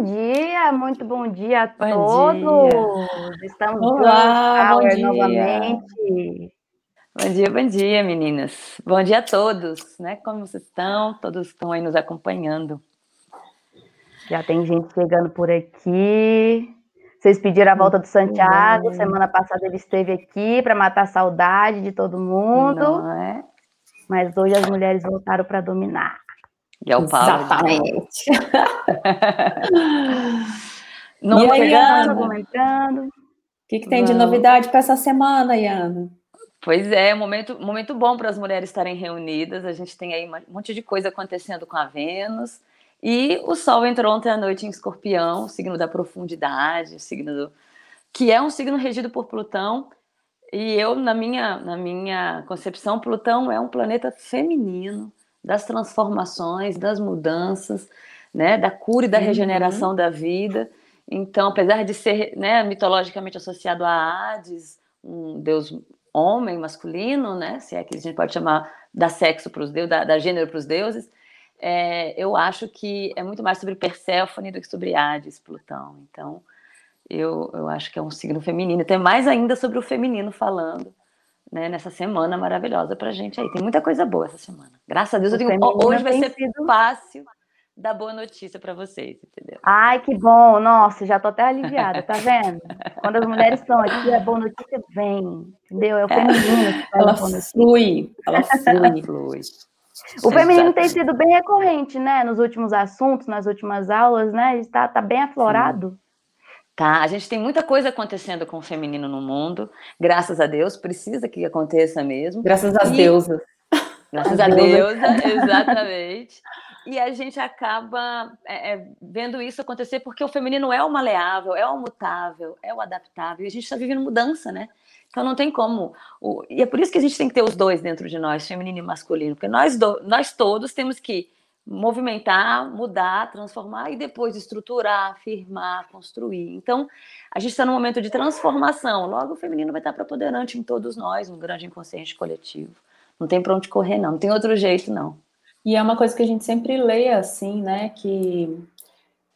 Bom dia, muito bom dia a bom todos. Dia. Estamos Olá, bom dia. novamente. Bom dia, bom dia, meninas. Bom dia a todos, né? Como vocês estão? Todos estão aí nos acompanhando. Já tem gente chegando por aqui. Vocês pediram a volta do Santiago. Semana passada ele esteve aqui para matar a saudade de todo mundo. Não é? Mas hoje as mulheres voltaram para dominar. E é o Paulo. Exatamente. Não e aí, Ana, comentando. O que, que tem de novidade para essa semana, Iana? Pois é, momento, momento bom para as mulheres estarem reunidas. A gente tem aí um monte de coisa acontecendo com a Vênus. E o Sol entrou ontem à noite em Escorpião, signo da profundidade, signo do, que é um signo regido por Plutão. E eu, na minha, na minha concepção, Plutão é um planeta feminino, das transformações, das mudanças, né, da cura e da uhum. regeneração da vida. Então, apesar de ser né, mitologicamente associado a Hades, um deus homem, masculino, né, se é que a gente pode chamar da sexo para os deuses, da, da gênero para os deuses, é, eu acho que é muito mais sobre Perséfone do que sobre Hades, Plutão. Então, eu, eu acho que é um signo feminino. Tem mais ainda sobre o feminino falando né, nessa semana maravilhosa para gente aí. Tem muita coisa boa essa semana. Graças a Deus, eu tenho, hoje vai ser sido... fácil dar boa notícia para vocês, entendeu? Ai, que bom! Nossa, já tô até aliviada, tá vendo? Quando as mulheres estão aqui, a boa notícia vem, entendeu? É o feminino que ela flui, ela flui, flui. O feminino tem sido bem recorrente, né? Nos últimos assuntos, nas últimas aulas, né? Está tá bem aflorado. Sim. Tá, a gente tem muita coisa acontecendo com o feminino no mundo, graças a Deus, precisa que aconteça mesmo. Graças às e... deusas. Graças a, deusa exatamente. E a gente acaba é, é, vendo isso acontecer porque o feminino é o maleável, é o mutável, é o adaptável, e a gente está vivendo mudança, né? Então não tem como. O, e é por isso que a gente tem que ter os dois dentro de nós, feminino e masculino, porque nós, do, nós todos temos que movimentar, mudar, transformar e depois estruturar, firmar, construir. Então, a gente está num momento de transformação. Logo, o feminino vai estar preponderante em todos nós, um grande inconsciente coletivo. Não tem para onde correr, não. Não tem outro jeito, não. E é uma coisa que a gente sempre lê assim, né? Que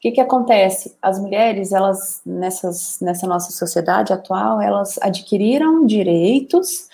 que, que acontece? As mulheres, elas, nessas, nessa nossa sociedade atual, elas adquiriram direitos,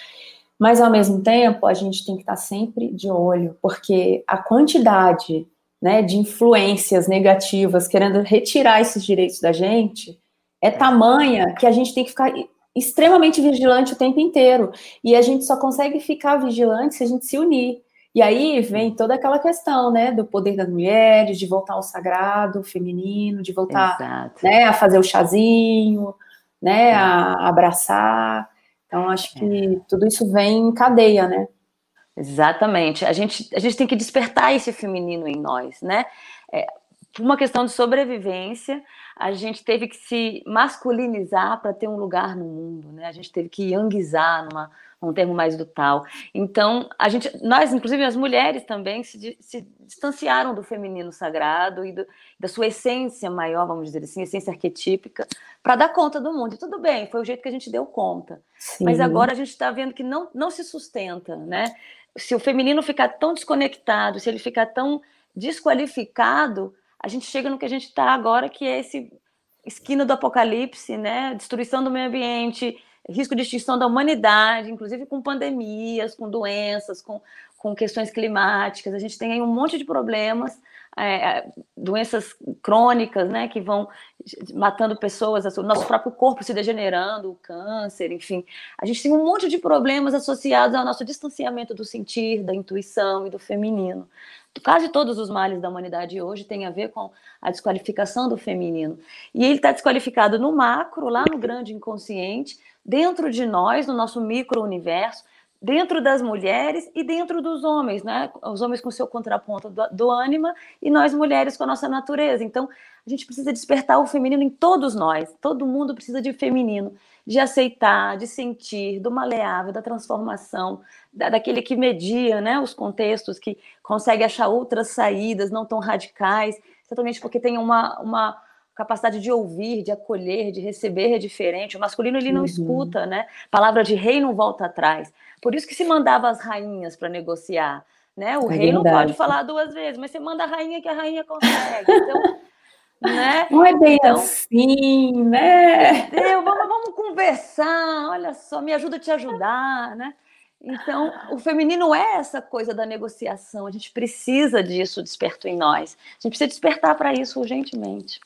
mas ao mesmo tempo a gente tem que estar sempre de olho, porque a quantidade né, de influências negativas querendo retirar esses direitos da gente é tamanha que a gente tem que ficar extremamente vigilante o tempo inteiro. E a gente só consegue ficar vigilante se a gente se unir. E aí vem toda aquela questão, né, do poder das mulheres, de voltar ao sagrado feminino, de voltar, né, a fazer o chazinho, né, a abraçar. Então acho que é. tudo isso vem em cadeia, né? Exatamente. A gente, a gente tem que despertar esse feminino em nós, né? É, por uma questão de sobrevivência, a gente teve que se masculinizar para ter um lugar no mundo, né? A gente teve que yangizar numa um termo mais do tal. Então, a gente, nós, inclusive as mulheres também, se, se distanciaram do feminino sagrado e do, da sua essência maior, vamos dizer assim, essência arquetípica, para dar conta do mundo. E tudo bem, foi o jeito que a gente deu conta. Sim. Mas agora a gente está vendo que não, não se sustenta, né? Se o feminino ficar tão desconectado, se ele ficar tão desqualificado, a gente chega no que a gente está agora, que é esse esquina do apocalipse, né? Destruição do meio ambiente, risco de extinção da humanidade, inclusive com pandemias, com doenças, com, com questões climáticas. A gente tem aí um monte de problemas, é, é doenças crônicas, né, que vão matando pessoas, o nosso próprio corpo se degenerando, o câncer, enfim. A gente tem um monte de problemas associados ao nosso distanciamento do sentir, da intuição e do feminino. Quase todos os males da humanidade hoje têm a ver com a desqualificação do feminino. E ele está desqualificado no macro, lá no grande inconsciente, dentro de nós, no nosso micro-universo, dentro das mulheres e dentro dos homens, né? Os homens com seu contraponto do, do ânima e nós mulheres com a nossa natureza. Então, a gente precisa despertar o feminino em todos nós. Todo mundo precisa de feminino, de aceitar, de sentir, do maleável, da transformação, da, daquele que media, né, os contextos, que consegue achar outras saídas não tão radicais, exatamente porque tem uma, uma capacidade de ouvir, de acolher, de receber é diferente. O masculino ele não uhum. escuta, né? Palavra de rei não volta atrás. Por isso que se mandava as rainhas para negociar, né? O é rei verdade. não pode falar duas vezes, mas você manda a rainha que a rainha consegue. Então, Né? Não é bem então, assim, né? Deus, vamos, vamos conversar, olha só, me ajuda a te ajudar, né? Então, o feminino é essa coisa da negociação, a gente precisa disso desperto em nós. A gente precisa despertar para isso urgentemente.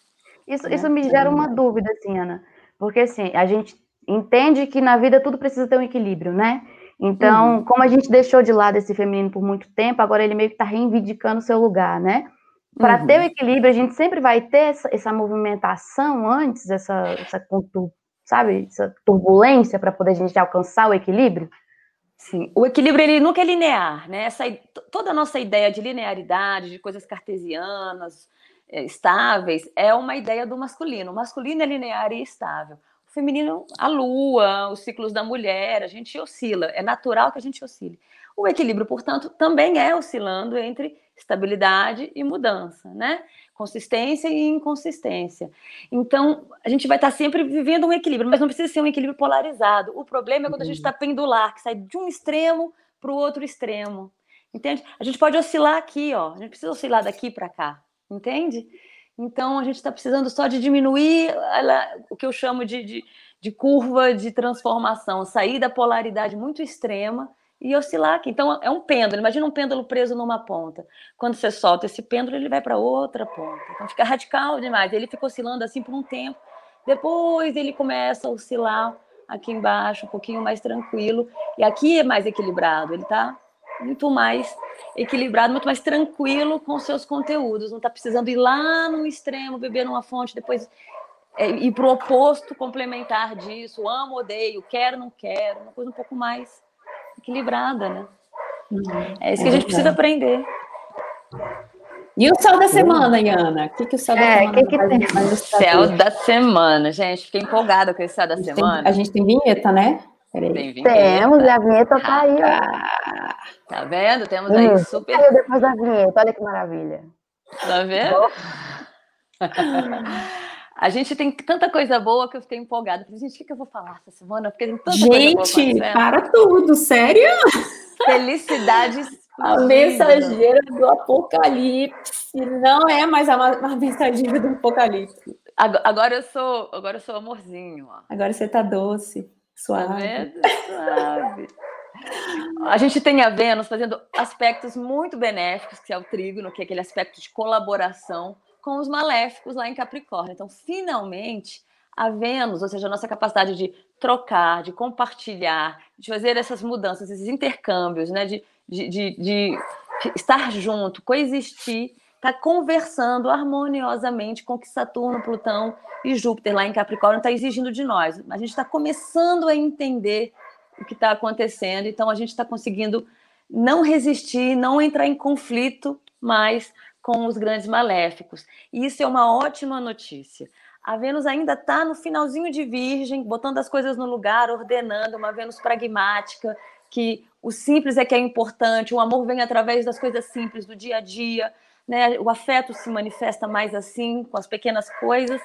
Isso, né? isso me gera uma dúvida, assim, Ana, porque assim, a gente entende que na vida tudo precisa ter um equilíbrio, né? Então, uhum. como a gente deixou de lado esse feminino por muito tempo, agora ele meio que está reivindicando o seu lugar, né? Para uhum. ter o equilíbrio, a gente sempre vai ter essa, essa movimentação antes, essa, essa, sabe, essa turbulência para poder a gente alcançar o equilíbrio. Sim, o equilíbrio ele nunca é linear, né? Essa, toda a nossa ideia de linearidade, de coisas cartesianas, estáveis, é uma ideia do masculino. O masculino é linear e estável feminino, a lua, os ciclos da mulher, a gente oscila, é natural que a gente oscile. O equilíbrio, portanto, também é oscilando entre estabilidade e mudança, né? Consistência e inconsistência. Então, a gente vai estar sempre vivendo um equilíbrio, mas não precisa ser um equilíbrio polarizado. O problema é quando a gente está pendular, que sai de um extremo para o outro extremo. Entende? A gente pode oscilar aqui, ó. A gente precisa oscilar daqui para cá. Entende? Então, a gente está precisando só de diminuir ela, o que eu chamo de, de, de, curva de transformação, sair da polaridade muito extrema e oscilar aqui. Então, é um pêndulo. Imagina um pêndulo preso numa ponta. Quando você solta esse pêndulo, ele vai para outra ponta. Então, fica radical demais. Ele fica oscilando assim por um tempo. Depois, ele começa a oscilar aqui embaixo, um pouquinho mais tranquilo. E aqui é mais equilibrado. Ele está muito mais equilibrado, muito mais tranquilo com seus conteúdos. Não está precisando ir lá no extremo, beber numa fonte, depois é, ir para o oposto complementar disso. Amo, odeio, quero, não quero. Uma coisa um pouco mais equilibrada, né? Uhum. É isso que é a gente precisa aprender. E o céu da semana, Iana? O que, que o céu da é, semana que que tem? Céu da semana, gente. Fiquei empolgada com esse céu da a semana. Tem, a gente tem vinheta, né? Tem Temos, a vinheta tá aí. Ah, tá vendo? Temos aí hum, super. Saiu depois da vinheta, olha que maravilha. Tá vendo? A gente tem tanta coisa boa que eu fiquei empolgada. Falei, gente, o que, eu vou falar essa semana? Porque tem tanta gente, para tudo, sério? Felicidades. A mensageira do apocalipse não é mais a, a mensageira do apocalipse. Agora eu sou, agora eu sou amorzinho. Ó. Agora você tá doce. Suave. Tá Suave. A gente tem a Vênus fazendo aspectos muito benéficos, que é o trígono, que é aquele aspecto de colaboração com os maléficos lá em Capricórnio. Então, finalmente, a Vênus, ou seja, a nossa capacidade de trocar, de compartilhar, de fazer essas mudanças, esses intercâmbios, né, de, de, de, de estar junto, coexistir, está conversando harmoniosamente com o que Saturno, Plutão e Júpiter lá em Capricórnio está exigindo de nós. A gente está começando a entender o que está acontecendo, então a gente está conseguindo não resistir, não entrar em conflito mais com os grandes maléficos. E isso é uma ótima notícia. A Vênus ainda está no finalzinho de Virgem, botando as coisas no lugar, ordenando, uma Vênus pragmática, que o simples é que é importante, o amor vem através das coisas simples do dia a dia né? O afeto se manifesta mais assim, com as pequenas coisas.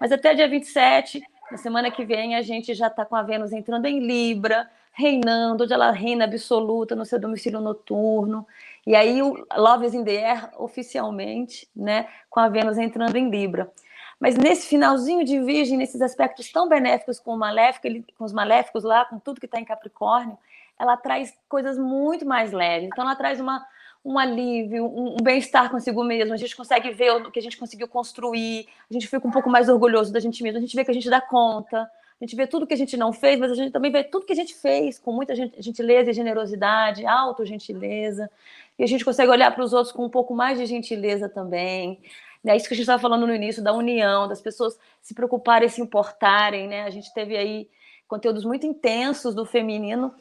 Mas até dia 27, na semana que vem, a gente já está com a Vênus entrando em Libra, reinando, onde ela reina absoluta no seu domicílio noturno. E aí o Love is in the Air, oficialmente, né? Com a Vênus entrando em Libra. Mas nesse finalzinho de Virgem, nesses aspectos tão benéficos com, o maléfico, com os maléficos lá, com tudo que está em Capricórnio, ela traz coisas muito mais leves. Então, ela traz uma, um alívio, um, um bem-estar consigo mesmo. A gente consegue ver o que a gente conseguiu construir, a gente fica um pouco mais orgulhoso da gente mesmo, a gente vê que a gente dá conta, a gente vê tudo que a gente não fez, mas a gente também vê tudo que a gente fez com muita gentileza e generosidade, auto-gentileza, e a gente consegue olhar para os outros com um pouco mais de gentileza também. É isso que a gente estava falando no início, da união, das pessoas se preocuparem, se importarem, né? A gente teve aí conteúdos muito intensos do feminino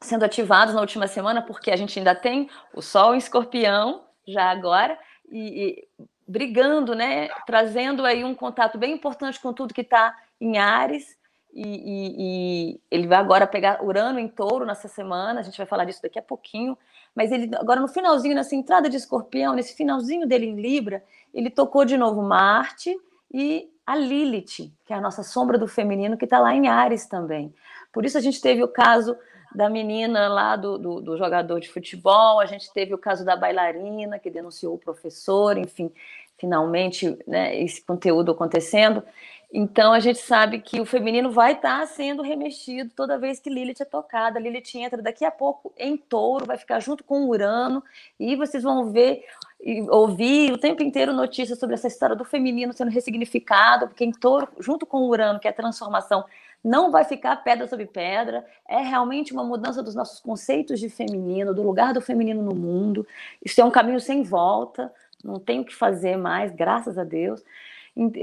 sendo ativados na última semana, porque a gente ainda tem o Sol em Escorpião, já agora, e, e brigando, né? Trazendo aí um contato bem importante com tudo que está em Ares. E, e, e, ele vai agora pegar Urano em touro nessa semana, a gente vai falar disso daqui a pouquinho, mas ele agora no finalzinho, nessa entrada de escorpião, nesse finalzinho dele em Libra, ele tocou de novo Marte e a Lilith, que é a nossa sombra do feminino, que está lá em Ares também. Por isso a gente teve o caso da menina lá do, do, do, jogador de futebol, a gente teve o caso da bailarina que denunciou o professor, enfim. finalmente né, esse conteúdo acontecendo. Então a gente sabe que o feminino vai estar tá sendo remexido toda vez que Lilith é tocada. Lilith entra daqui a pouco em touro, vai ficar junto com Urano, e vocês vão ver e ouvir o tempo inteiro notícias sobre essa história do feminino sendo ressignificado, porque em touro, junto com Urano, que é a transformação, não vai ficar pedra sobre pedra, é realmente uma mudança dos nossos conceitos de feminino, do lugar do feminino no mundo. Isso é um caminho sem volta, não tem o que fazer mais, graças a Deus.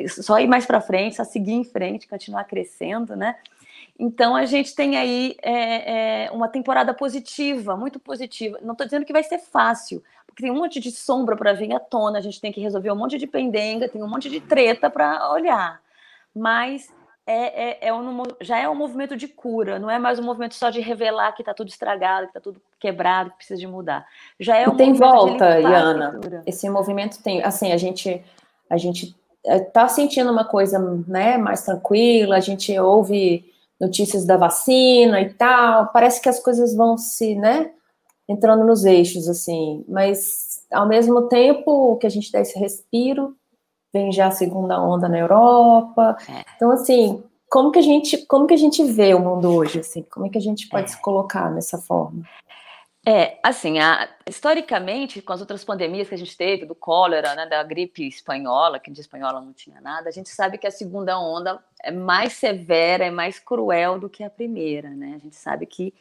Só ir mais para frente, só seguir em frente, continuar crescendo, né? Então a gente tem aí é, é, uma temporada positiva, muito positiva. Não estou dizendo que vai ser fácil, porque tem um monte de sombra para vir à tona, a gente tem que resolver um monte de pendenga, tem um monte de treta para olhar. Mas é, é, é um, já é um movimento de cura, não é mais um movimento só de revelar que está tudo estragado, que está tudo quebrado, que precisa de mudar. Já é um tem volta, Iana. Esse movimento tem, assim, a gente a gente está é, sentindo uma coisa, né, mais tranquila. A gente ouve notícias da vacina e tal. Parece que as coisas vão se, né, entrando nos eixos, assim. Mas ao mesmo tempo que a gente dá esse respiro, vem já a segunda onda na Europa. É. Então, assim, como que a gente, como que a gente vê o mundo hoje, assim? Como é que a gente pode é. se colocar nessa forma? É, assim, a, historicamente, com as outras pandemias que a gente teve, do cólera, né, da gripe espanhola, que de espanhola não tinha nada, a gente sabe que a segunda onda é mais severa, é mais cruel do que a primeira, né? A gente sabe que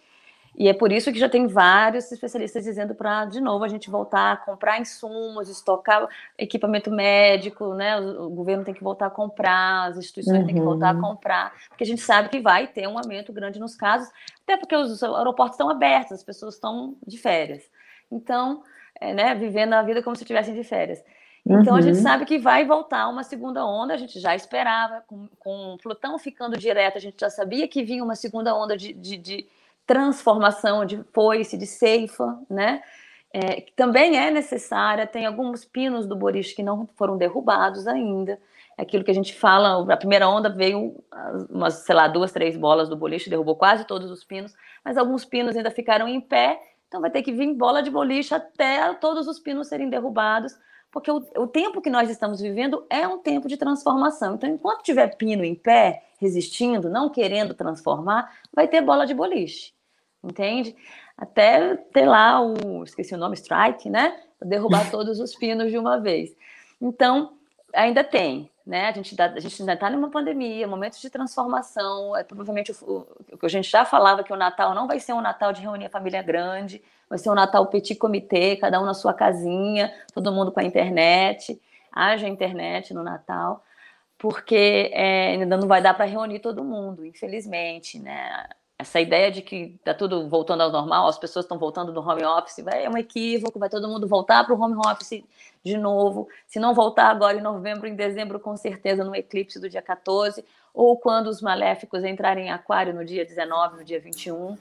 e é por isso que já tem vários especialistas dizendo para, de novo, a gente voltar a comprar insumos, estocar equipamento médico, né? O, o governo tem que voltar a comprar, as instituições uhum. têm que voltar a uhum. comprar, porque a gente sabe que vai ter um aumento grande nos casos, até porque os aeroportos estão abertos, as pessoas estão de férias. Então, é, né, vivendo a vida como se estivessem de férias. Então uhum. a gente uhum. sabe que vai voltar uma segunda onda, a gente já esperava, com, com Plutão ficando direto, a gente já sabia que vinha uma segunda onda de, de, de transformação de foice, de ceifa, né? É, que também é necessária. Tem alguns pinos do boliche que não foram derrubados ainda. É aquilo que a gente fala, a primeira onda veio umas, sei lá, duas, três bolas do boliche, derrubou quase todos os pinos, mas alguns pinos ainda ficaram em pé, então vai ter que vir bola de boliche até todos os pinos serem derrubados, porque o, o tempo que nós estamos vivendo é um tempo de transformação. Então, enquanto tiver pino em pé, resistindo, não querendo transformar, vai ter bola de boliche entende? Até ter lá o, esqueci o nome, strike, né? Derrubar todos os pinos de uma vez. Então, ainda tem, né? A gente, dá, a gente ainda está numa pandemia, momentos de transformação. É, provavelmente o, o, que a gente já falava que o Natal não vai ser um Natal de reunir a família grande, vai ser um Natal petit comité, cada um na sua casinha, todo mundo com a internet, haja internet no Natal, porque é, ainda não vai dar para reunir todo mundo, infelizmente, né? Essa ideia de que está tudo voltando ao normal, as pessoas estão voltando do home office, vai, é um equívoco, vai todo mundo voltar para o home office de novo. Se não voltar agora em novembro, em dezembro, com certeza no eclipse do dia 14, ou quando os maléficos entrarem em aquário no dia 19, no dia 21.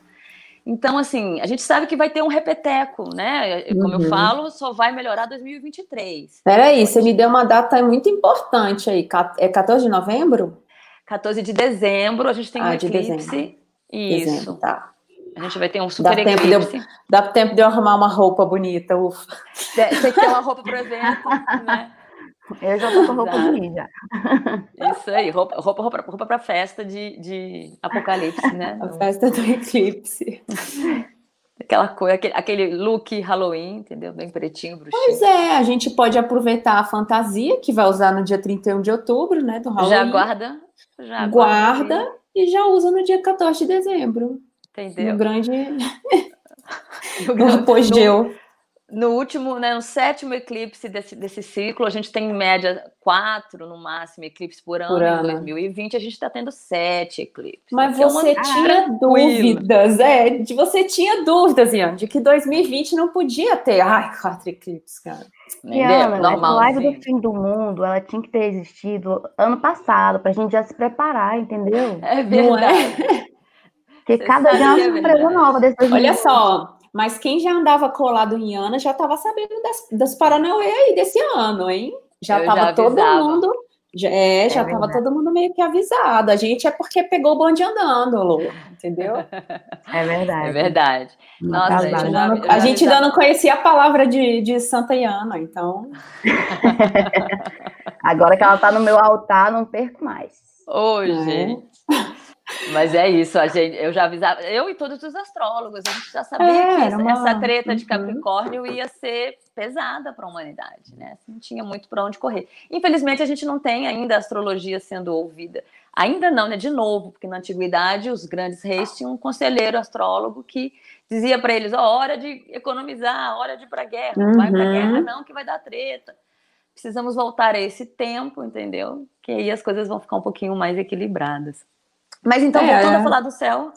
Então, assim, a gente sabe que vai ter um repeteco, né? Como uhum. eu falo, só vai melhorar 2023. Peraí, você me deu uma data muito importante aí. É 14 de novembro? 14 de dezembro, a gente tem ah, um eclipse isso. Tá. A gente vai ter um super dá tempo, de, dá tempo de eu arrumar uma roupa bonita, ufa. Você quer uma roupa para evento, né? Eu já tô com roupa bonita. Isso aí, roupa, roupa, roupa, roupa para festa de, de apocalipse, né? A festa do eclipse. Aquela coisa, aquele, aquele look Halloween, entendeu? Bem pretinho, bruxinho. Pois é, a gente pode aproveitar a fantasia que vai usar no dia 31 de outubro, né? Do Halloween. Já guarda. Já guarda. guarda e já usa no dia 14 de dezembro. Entendeu? No grande. no apogeu. No último, né, no sétimo eclipse desse, desse ciclo, a gente tem em média quatro, no máximo, eclipses por ano. Por ano. Em 2020, a gente está tendo sete eclipses. Mas é você tinha dúvidas, é? Você tinha dúvidas, Ian, de que 2020 não podia ter. Ai, quatro eclipses, cara. Entendeu? Normal. A live do fim do mundo, ela tinha que ter existido ano passado, para a gente já se preparar, entendeu? É verdade. Não é? Porque Você cada dia é uma é surpresa nova desse Olha só, mas quem já andava colado em Ana já estava sabendo das, das Paranauê aí desse ano, hein? Já estava todo mundo Já, é, já estava é todo mundo meio que avisado. A gente é porque pegou o bonde andando, Lu, entendeu? É verdade. É verdade. Nossa, a gente, já, a gente ainda não conhecia a palavra de, de Santa Iana, então. Agora que ela está no meu altar, não perco mais. Ô, gente. Mas é isso, a gente, eu já avisava, eu e todos os astrólogos, a gente já sabia é, que essa, uma... essa, treta de uhum. Capricórnio ia ser pesada para a humanidade, né? Assim, não tinha muito para onde correr. Infelizmente, a gente não tem ainda a astrologia sendo ouvida. Ainda não, né? De novo, porque na antiguidade os grandes reis tinham um conselheiro astrólogo que dizia para eles: ó, oh, hora de economizar, hora de ir para guerra, não uhum. vai para guerra, não, que vai dar treta. Precisamos voltar a esse tempo, entendeu? Que aí as coisas vão ficar um pouquinho mais equilibradas. Mas então, é, voltando é. a falar do céu,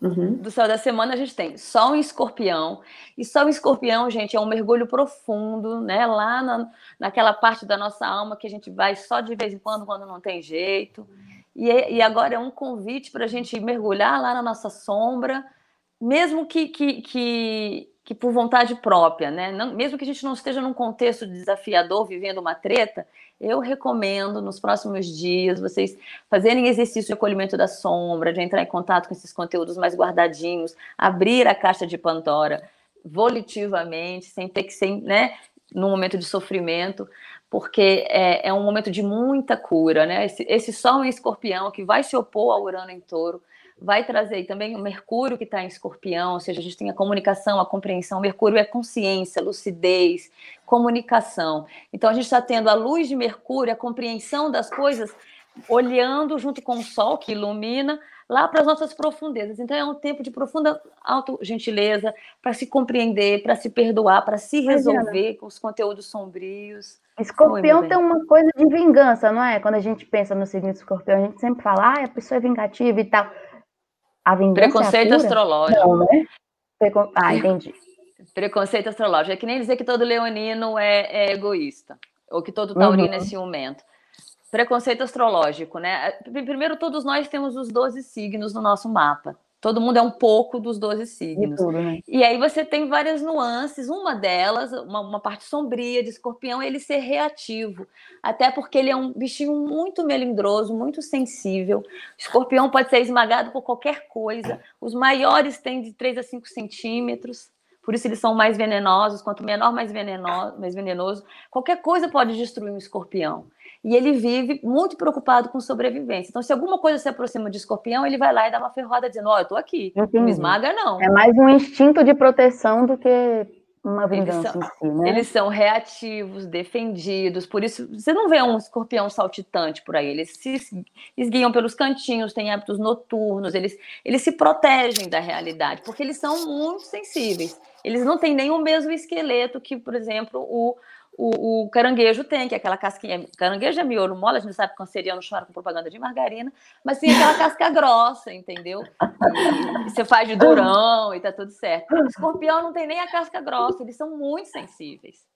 uhum. do céu da semana, a gente tem Sol em Escorpião. E Sol em Escorpião, gente, é um mergulho profundo, né? Lá na, naquela parte da nossa alma que a gente vai só de vez em quando, quando não tem jeito. E, e agora é um convite para a gente mergulhar lá na nossa sombra, mesmo que, que, que, que por vontade própria, né? Não, mesmo que a gente não esteja num contexto desafiador, vivendo uma treta, eu recomendo nos próximos dias vocês fazerem exercício de acolhimento da sombra, de entrar em contato com esses conteúdos mais guardadinhos, abrir a caixa de Pandora volitivamente, sem ter que ser, né, num momento de sofrimento, porque é, é um momento de muita cura, né? Esse, esse Sol em Escorpião que vai se opor ao Urano em Touro vai trazer também o Mercúrio que está em escorpião, ou seja, a gente tem a comunicação, a compreensão. Mercúrio é consciência, lucidez, comunicação. Então a gente está tendo a luz de Mercúrio, a compreensão das coisas, olhando junto com o Sol que ilumina lá para as nossas profundezas. Então é um tempo de profunda auto-gentileza para se compreender, para se perdoar, para se resolver com os conteúdos sombrios. Escorpião tem uma coisa de vingança, não é? Quando a gente pensa no signo de escorpião, a gente sempre fala, ah, a pessoa é vingativa e tal. A vingança Preconceito é a astrológico. Não, né? Precon... Ah, entendi. Preconceito astrológico. É que nem dizer que todo leonino é, é egoísta, ou que todo taurino é uhum. é ciumento. Preconceito astrológico, né? Primeiro, todos nós temos os 12 signos no nosso mapa. Todo mundo é um pouco dos 12 signos. Tudo, né? E aí você tem várias nuances. Uma delas, uma, uma, parte sombria de escorpião, é ele ser reativo. Até porque ele é um bichinho muito melindroso, muito sensível. Escorpião pode ser esmagado por qualquer coisa. Os maiores têm de 3 a 5 centímetros. Por isso eles são mais venenosos. Quanto menor, mais venenoso, mais venenoso. Qualquer coisa pode destruir um escorpião e ele vive muito preocupado com sobrevivência. Então, se alguma coisa se aproxima de escorpião, ele vai lá e dá uma ferroada dizendo: Ó, oh, eu tô aqui, Entendi. não me esmaga, não. É mais um instinto de proteção do que uma vingança eles são, si, né? Eles são reativos, defendidos, por isso você não vê um escorpião saltitante por aí, eles se esguiam pelos cantinhos, têm hábitos noturnos, eles, eles se protegem da realidade, porque eles são muito sensíveis. Eles não têm nem o mesmo esqueleto que, por exemplo, o, o, o, caranguejo tem, que é aquela casquinha. Caranguejo é miolo mole, a gente sabe que canceriano chora com propaganda de margarina, mas tem aquela casca grossa, entendeu? E, e você faz de durão e tá tudo certo. O escorpião não tem nem a casca grossa, eles são muito sensíveis.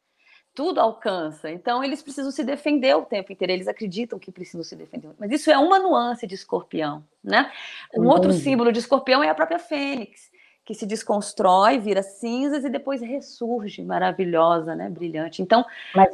Tudo alcança. Então, eles precisam se defender o tempo inteiro. Eles acreditam que precisam se defender. Mas isso é uma nuance de escorpião, né? Um outro símbolo de escorpião é a própria fênix que se desconstrói, vira cinzas e depois ressurge, maravilhosa, né, brilhante. Então,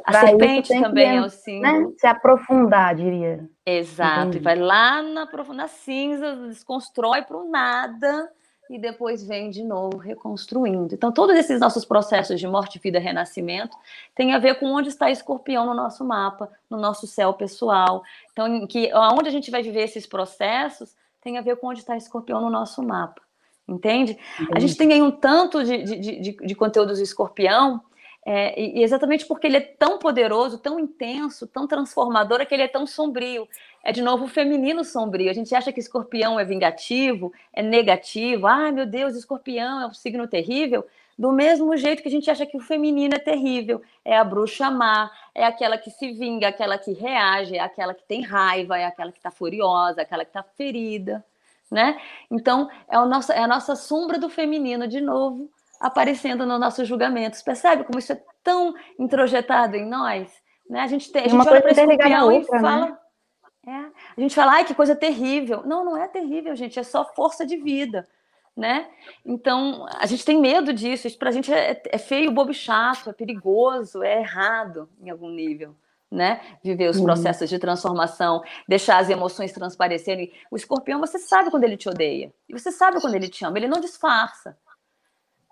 a serpente também é o símbolo. Né, se aprofundar, diria. Exato, Entendi. e vai lá na profunda cinza, desconstrói para o nada e depois vem de novo reconstruindo. Então, todos esses nossos processos de morte, vida, renascimento têm a ver com onde está escorpião no nosso mapa, no nosso céu pessoal. Então, que onde a gente vai viver esses processos tem a ver com onde está escorpião no nosso mapa entende? Entendi. A gente tem aí um tanto de, de, de, de conteúdos do escorpião, é, e exatamente porque ele é tão poderoso, tão intenso, tão transformador, é que ele é tão sombrio. É de novo o feminino sombrio. A gente acha que escorpião é vingativo, é negativo. Ai, meu Deus, escorpião é um signo terrível. Do mesmo jeito que a gente acha que o feminino é terrível. É a bruxa má, é aquela que se vinga, aquela que reage, é aquela que tem raiva, é aquela que está furiosa, aquela que está ferida né? Então, é, o nosso, é a nossa sombra do feminino, de novo, aparecendo nos nossos julgamentos. Percebe como isso é tão introjetado em nós? Né? A gente, tem, a gente olha para escorpião outra, e né? fala... Né? É, a gente fala, ai, que coisa terrível. Não, não é terrível, gente, é só força de vida, né? Então, a gente tem medo disso, isso pra gente é, é feio, bobo chato, é perigoso, é errado em algum nível, né? Viver os processos de transformação, deixar as emoções transparecerem. O escorpião, você sabe quando ele te odeia. E você sabe quando ele te ama. Ele não disfarça.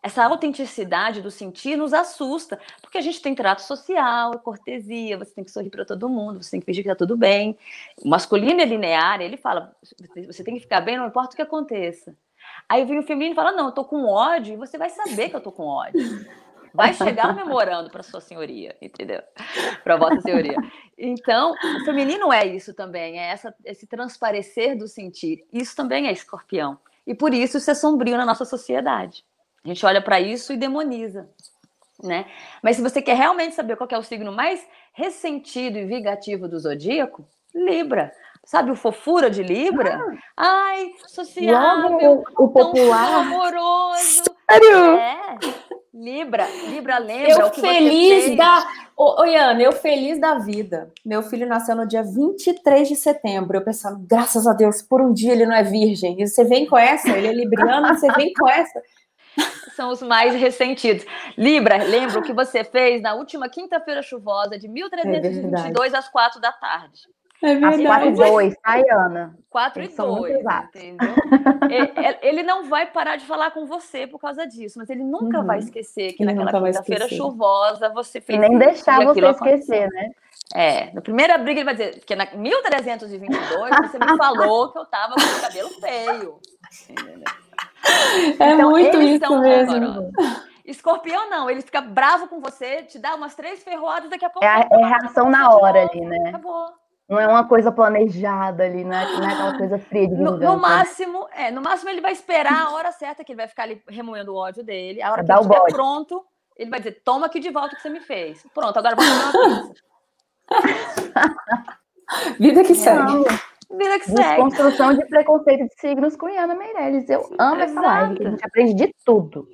Essa autenticidade do sentir nos assusta, porque a gente tem trato social, cortesia, você tem que sorrir para todo mundo, você tem que fingir que está tudo bem. O masculino é linear, ele fala, você tem que ficar bem, não importa o que aconteça. Aí vem o feminino e fala, não, eu tô com ódio, e você vai saber que eu tô com ódio. Vai chegar memorando para sua senhoria, entendeu? Para vossa senhoria. Então, o feminino é isso também, é essa, esse transparecer do sentir. Isso também é escorpião. E por isso isso é sombrio na nossa sociedade. A gente olha para isso e demoniza. Né? Mas se você quer realmente saber qual é o signo mais ressentido e vingativo do zodíaco, Libra. Sabe o fofura de Libra? Ah, Ai, sociável, o, o popular. amoroso. Sério? É. Libra, Libra lembra eu o que feliz você fez. da. Ô, ô, Iana, eu feliz da vida. Meu filho nasceu no dia 23 de setembro. Eu pensando, graças a Deus, por um dia ele não é virgem. E você vem com essa, ele é libriano, você vem com essa. São os mais ressentidos. Libra, lembra o que você fez na última quinta-feira chuvosa de 1322 às quatro da tarde. É Às 4 e 2, tá, Ana? 4 e Eles são muito 2, exatos. entendeu? É, Ele não vai parar de falar com você por causa disso, mas ele nunca Uhum. vai esquecer que Ele naquela quinta-feira esquecer. chuvosa você fez E nem deixar você aquilo aconteceu. esquecer, né? É, na primeira briga ele vai dizer que na 1322 você me falou que eu tava com o cabelo feio. É Então, muito eles isso mesmo. Escorpião não, ele fica bravo com você, te dá umas três ferroadas, daqui a pouco. É, a- é batendo reação na hora ali, né? Acabou. Não é uma coisa planejada ali, não é, não é aquela coisa fria de No, vingança. no máximo, é, no máximo ele vai esperar a hora certa que ele vai ficar ali remoendo o ódio dele. A hora que ele estiver bode. pronto, ele vai dizer: toma aqui de volta o que você me fez. Pronto, agora vamos comer uma pizza. Vida que segue. Amo. Vida que segue. Desconstrução de preconceito de signos com Iana Meirelles. Eu amo essa live, a gente aprende de tudo.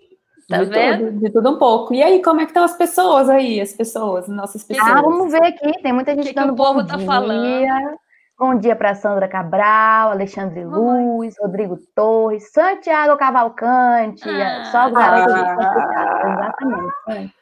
Tá de vendo? Tudo, de tudo um pouco. E aí, como é que estão as pessoas aí? As pessoas, nossas pessoas. Ah, vamos ver aqui. Tem muita gente que que dando o povo bom tá dia. falando? Bom dia para Sandra Cabral, Alexandre Luz, Rodrigo Torres, Santiago Cavalcante, Ah, só garotas ah. exatamente.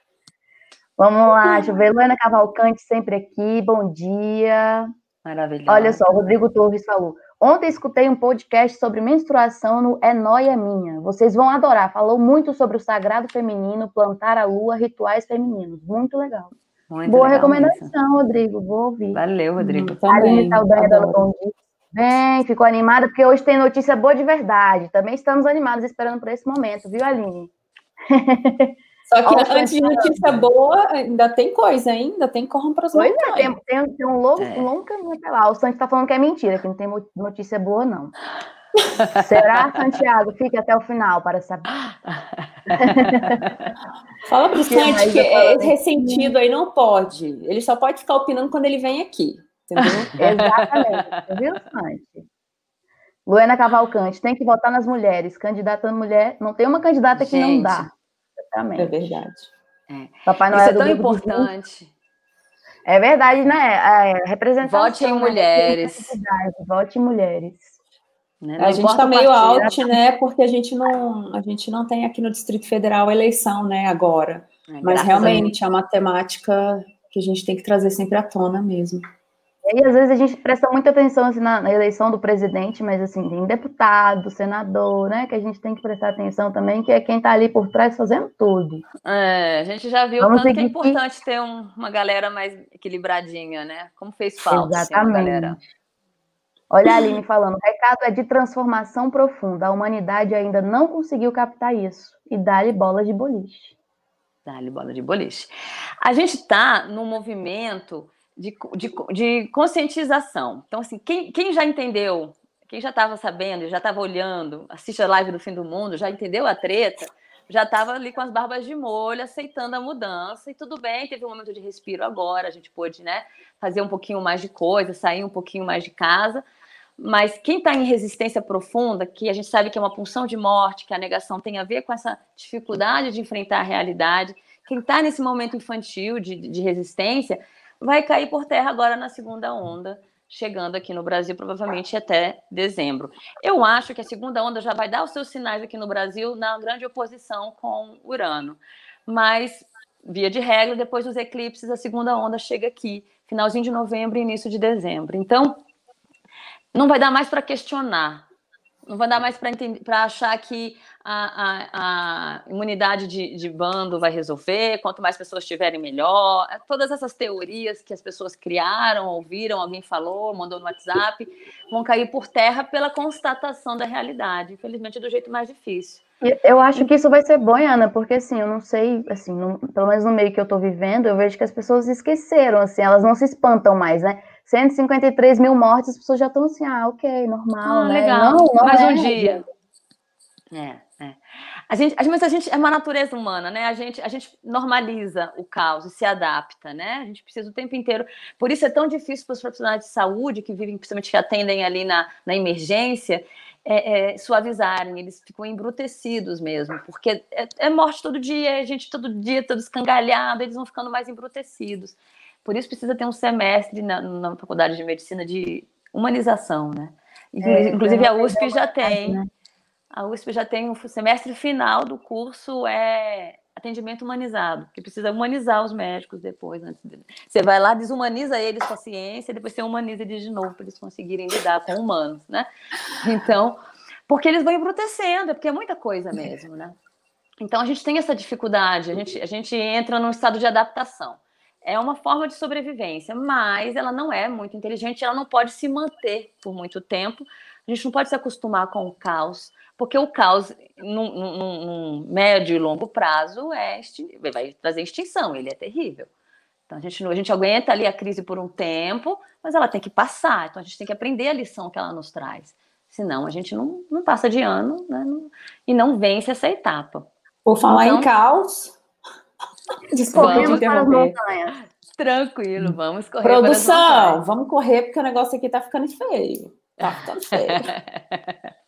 Vamos lá. Luana Cavalcante sempre aqui, bom dia. Maravilhoso. Olha só, o Rodrigo Torres falou. Ontem escutei um podcast sobre menstruação no É Noia Minha. Vocês vão adorar. Falou muito sobre o sagrado feminino, plantar a lua, rituais femininos. Muito legal. Muito Boa legal recomendação. Rodrigo. Vou ouvir. Valeu, Rodrigo. Hum, Aline. Saldanha dando bom dia. Bem, ficou animada porque hoje tem notícia boa de verdade. Também estamos animados esperando por esse momento, viu, Aline? Só que Ó, antes de notícia boa, ainda tem coisa ainda, tem corram para as Pois é, montanhas. tem, tem, tem um, longo, É. longo caminho até lá. O Santos tá falando que é mentira, que não tem notícia boa, não. Será, Santiago? Fique até o final para saber. Fala pro Que mais Santi que esse aqui? ressentido aí não pode. Ele só pode ficar opinando quando ele vem aqui. Entendeu? Exatamente. Viu, Santi? Luana Cavalcante, tem que votar nas mulheres. Candidata mulher, não tem uma candidata que não Gente. dá. Exatamente. É verdade. Papai Isso Noel é do tão importante. É verdade, né? É, representação. Vote em né? mulheres. Vote em mulheres. né? A gente tá o meio out, né? Porque a gente não, a gente não tem aqui no Distrito Federal eleição, né? Agora. É, Mas realmente é uma temática que a gente tem que trazer sempre à tona mesmo. E aí, às vezes, a gente presta muita atenção assim, na, na eleição do presidente, mas assim, tem deputado, senador, né? Que a gente tem que prestar atenção também, que é quem tá ali por trás fazendo tudo. É, a gente já viu Vamos tanto que é importante ter um- uma galera mais equilibradinha, né? Como fez falta uma Exatamente. galera. Olha a Aline falando, o recado é de transformação profunda. A humanidade ainda não conseguiu captar isso. E dá-lhe bola de boliche. Dá-lhe bola de boliche. A gente está num movimento de, de, de conscientização. Então, assim, quem, quem já entendeu, quem já estava sabendo, já estava olhando, assiste a live do fim do mundo, já entendeu a treta, já estava ali com as barbas de molho, aceitando a mudança, e tudo bem, teve um momento de respiro agora, a gente pôde né, fazer um pouquinho mais de coisa, sair um pouquinho mais de casa, mas quem está em resistência profunda, que a gente sabe que é uma pulsão de morte, que a negação tem a ver com essa dificuldade de enfrentar a realidade, quem está nesse momento infantil de, de resistência, vai cair por terra agora na segunda onda, chegando aqui no Brasil, provavelmente até dezembro. Eu acho que a segunda onda já vai dar os seus sinais aqui no Brasil na grande oposição com Urano. Mas, via de regra, depois dos eclipses, a segunda onda chega aqui, finalzinho de novembro e início de dezembro. Então, não vai dar mais para questionar, não vai dar mais para achar que a, a, a imunidade de, de, bando vai resolver, quanto mais pessoas tiverem, melhor. É, todas essas teorias que as pessoas criaram, ouviram, alguém falou, mandou no WhatsApp, vão cair por terra pela constatação da realidade, infelizmente do jeito mais difícil. Eu acho que isso vai ser bom, Ana, porque assim, eu não sei, assim, pelo menos no meio que eu tô vivendo, eu vejo que as pessoas esqueceram, assim, elas não se espantam mais, né? 153 mil mortes, as pessoas já estão assim, ah, ok, normal, ah, né? Legal. Não, não Mais é, um dia. É, é. A gente, mas a gente é uma natureza humana, né? A gente, a gente normaliza o caos e se adapta, né? A gente precisa o tempo inteiro. Por isso é tão difícil para os profissionais de saúde que vivem, principalmente que atendem ali na, na emergência, é, é, suavizarem, eles ficam embrutecidos mesmo, porque é, é, morte todo dia, a gente todo dia, todo escangalhado, eles vão ficando mais embrutecidos. Por isso precisa ter um semestre na, na faculdade de medicina de humanização, né? É, inclusive a USP já tem. Né? A USP já tem o semestre final do curso é atendimento humanizado, que precisa humanizar os médicos depois. Antes de... Você vai lá, desumaniza eles com a ciência, depois você humaniza eles de novo para eles conseguirem lidar com humanos, né? Então, porque eles vão embrutecendo, é porque é muita coisa mesmo, né? Então a gente tem essa dificuldade, a gente, a gente entra num estado de adaptação é uma forma de sobrevivência, mas ela não é muito inteligente, ela não pode se manter por muito tempo. A gente não pode se acostumar com o caos, porque o caos, num, num, num médio e longo prazo, é vai trazer extinção, ele é terrível. Então a gente, a gente aguenta ali a crise por um tempo, mas ela tem que passar, então a gente tem que aprender a lição que ela nos traz. Senão a gente não, não passa de ano né, não, e não vence essa etapa. Por falar então, em caos, Desculpa vamos interromper. Tranquilo, vamos correr. Produção, vamos correr porque o negócio aqui tá ficando feio. Tá ficando feio.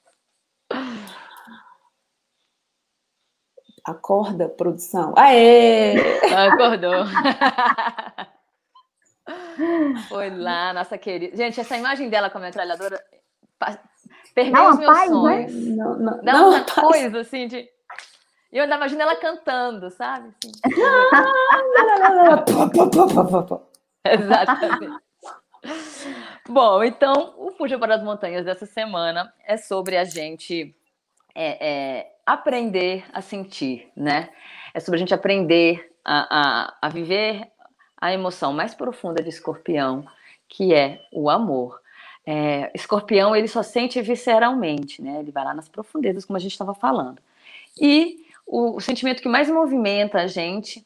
Acorda, produção. Aê! Acordou. Foi lá, nossa querida. Gente, essa imagem dela com a metralhadora perdeu os meus paz, né? sonhos. Né? Não, não, Dá uma não, coisa assim de. E eu ainda imagino ela cantando, sabe? Assim. Exatamente. Bom, então, o Fuja para as Montanhas dessa semana é sobre a gente é, é, aprender a sentir, né? É sobre a gente aprender a, a, a viver a emoção mais profunda de escorpião, que é o amor. É, escorpião, ele só sente visceralmente, né? Ele vai lá nas profundezas, como a gente estava falando. E o, o sentimento que mais movimenta a gente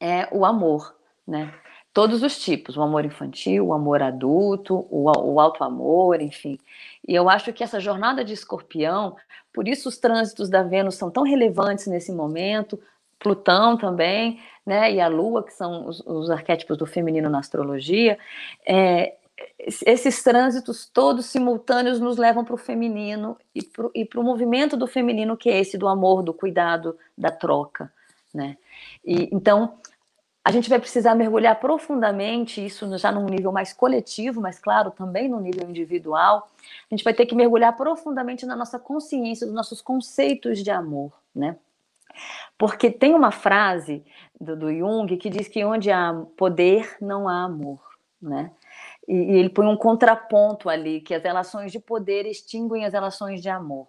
é o amor, né? Todos os tipos, o amor infantil, o amor adulto, o, o alto amor, enfim. E eu acho que essa jornada de escorpião, por isso os trânsitos da Vênus são tão relevantes nesse momento, Plutão também, né, e a Lua, que são os, os arquétipos do feminino na astrologia, é, esses trânsitos todos simultâneos nos levam para o feminino e para o movimento do feminino, que é esse do amor, do cuidado, da troca. Né? E, então, a gente vai precisar mergulhar profundamente, isso já num nível mais coletivo, mas claro, também no nível individual. A gente vai ter que mergulhar profundamente na nossa consciência, dos nossos conceitos de amor. Né? Porque tem uma frase do, do Jung que diz que onde há poder, não há amor. Né? E, e ele põe um contraponto ali, que as relações de poder extinguem as relações de amor.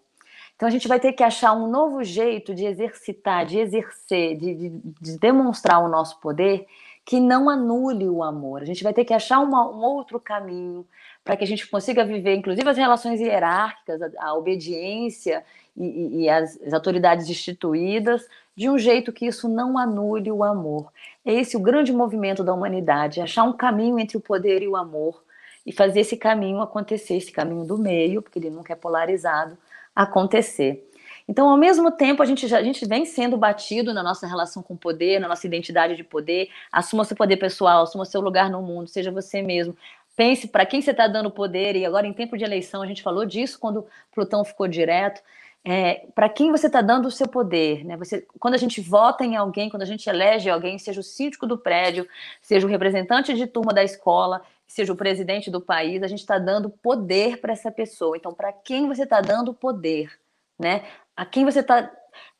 Então a gente vai ter que achar um novo jeito de exercitar, de exercer, de, de, de demonstrar o nosso poder que não anule o amor. A gente vai ter que achar uma, um outro caminho para que a gente consiga viver, inclusive as relações hierárquicas, a, a obediência e, e, e as, as autoridades instituídas, de um jeito que isso não anule o amor. É esse o grande movimento da humanidade, achar um caminho entre o poder e o amor e fazer esse caminho acontecer, esse caminho do meio, porque ele nunca é polarizado, acontecer. Então, ao mesmo tempo, a gente, já, a gente vem sendo batido na nossa relação com o poder, na nossa identidade de poder. Assuma seu poder pessoal, assuma seu lugar no mundo, seja você mesmo. Pense para quem você está dando poder, e agora em tempo de eleição, a gente falou disso quando Plutão ficou direto é, para quem você está dando o seu poder. Né? Você, quando a gente vota em alguém, quando a gente elege alguém, seja o síndico do prédio, seja o representante de turma da escola, seja o presidente do país, a gente está dando poder para essa pessoa. Então, para quem você está dando poder? Né? A quem você está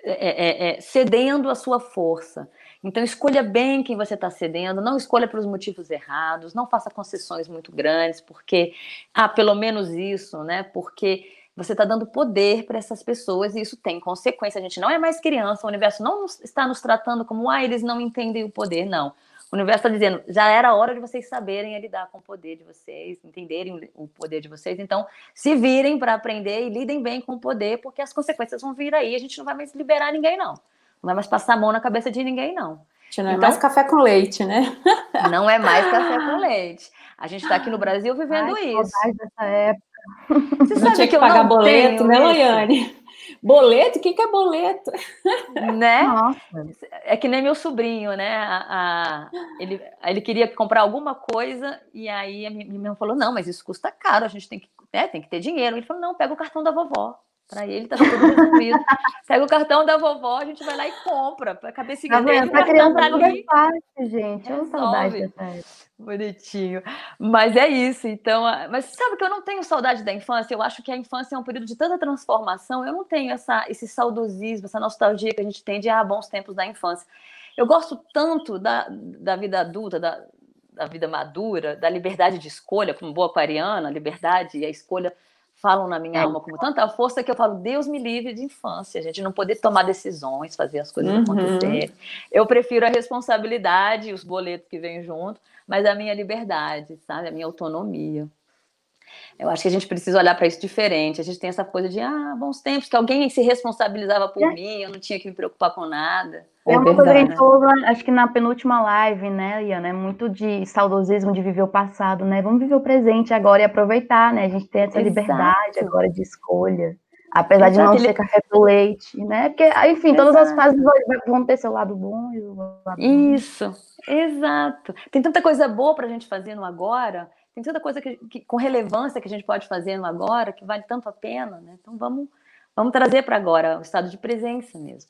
é, é, é, cedendo a sua força. Então, escolha bem quem você está cedendo, não escolha pelos motivos errados, não faça concessões muito grandes, porque, ah, pelo menos isso, né? Porque você está dando poder para essas pessoas e isso tem consequência. A gente não é mais criança, o universo não está nos tratando como, ah, eles não entendem o poder, não. O universo está dizendo, já era hora de vocês saberem lidar com o poder de vocês, entenderem o poder de vocês. Então, se virem para aprender e lidem bem com o poder, porque as consequências vão vir aí. A gente não vai mais liberar ninguém, não. Não vai mais passar a mão na cabeça de ninguém, não. Não é então, mais café com leite, né? Não é mais café com leite. A gente está aqui no Brasil vivendo Ai, isso. dessa época. Você não tinha que, que pagar boleto, né, Loiane? Boleto? O que, que é boleto? Né? Nossa. É que nem meu sobrinho, né? A, a, ele, ele queria comprar alguma coisa e aí a minha irmã falou: não, mas isso custa caro, a gente tem que, né, tem que ter dinheiro. Ele falou: não, pega o cartão da vovó. Para ele tá tudo resolvido. Pega o cartão da vovó, a gente vai lá e compra. Para a cabecinha tá dele, Para criança tá é fácil, gente. Eu saudade dessa Bonitinho. Mas é isso, então. Mas sabe que eu não tenho saudade da infância? Eu acho que a infância é um período de tanta transformação. Eu não tenho essa, esse saudosismo, essa nostalgia que a gente tem de ah, bons tempos da infância. Eu gosto tanto da, da vida adulta, da, da vida madura, da liberdade de escolha, como boa aquariana, a liberdade e a escolha falam na minha é. alma com tanta força que eu falo, Deus me livre de infância, a gente não poder tomar decisões, fazer as coisas uhum. acontecerem. Eu prefiro a responsabilidade, os boletos que vêm junto, mas a minha liberdade, sabe? A minha autonomia. Eu acho que a gente precisa olhar para isso diferente. A gente tem essa coisa de, ah, bons tempos, que alguém se responsabilizava por é. mim, eu não tinha que me preocupar com nada. É, é uma coisa que a gente falou, acho que na penúltima live, né, Iana, é muito de saudosismo de viver o passado, né? Vamos viver o presente agora e aproveitar, né? A gente tem essa Exato. liberdade agora de escolha. Apesar Exato, de não ele... ser café com leite, né? Porque, enfim, Exato. todas as fases vão ter seu lado bom e o lado Isso, bom. exato. Tem tanta coisa boa para a gente fazer no agora, tem tanta coisa que, que, com relevância que a gente pode fazer no agora, que vale tanto a pena, né? Então vamos, vamos trazer para agora o estado de presença mesmo.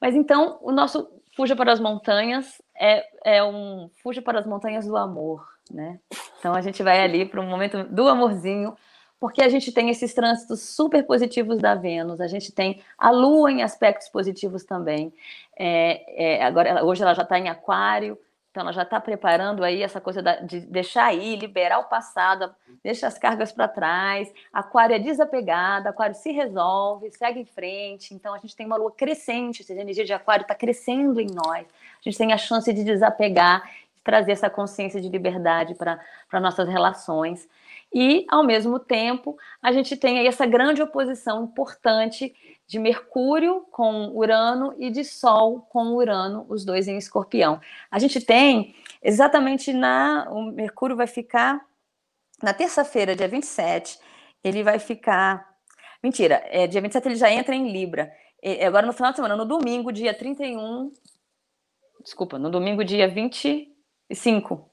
Mas então, o nosso Fuja para as Montanhas é, é um Fuja para as Montanhas do Amor, né? Então a gente vai ali para um momento do amorzinho, porque a gente tem esses trânsitos super positivos da Vênus, a gente tem a Lua em aspectos positivos também. É, é, agora, hoje ela já está em Aquário, então, ela já está preparando aí essa coisa de deixar ir, liberar o passado, deixa as cargas para trás. Aquário é desapegada, Aquário se resolve, segue em frente. Então, a gente tem uma lua crescente, essa energia de Aquário está crescendo em nós. A gente tem a chance de desapegar, de trazer essa consciência de liberdade para nossas relações. E, ao mesmo tempo, a gente tem aí essa grande oposição importante de Mercúrio com Urano e de Sol com Urano, os dois em Escorpião. A gente tem exatamente na. O Mercúrio vai ficar na terça-feira, dia 27, ele vai ficar. Mentira, é, dia 27 ele já entra em Libra. E, agora no final de semana, no domingo, dia 31. Desculpa, no domingo, dia 25,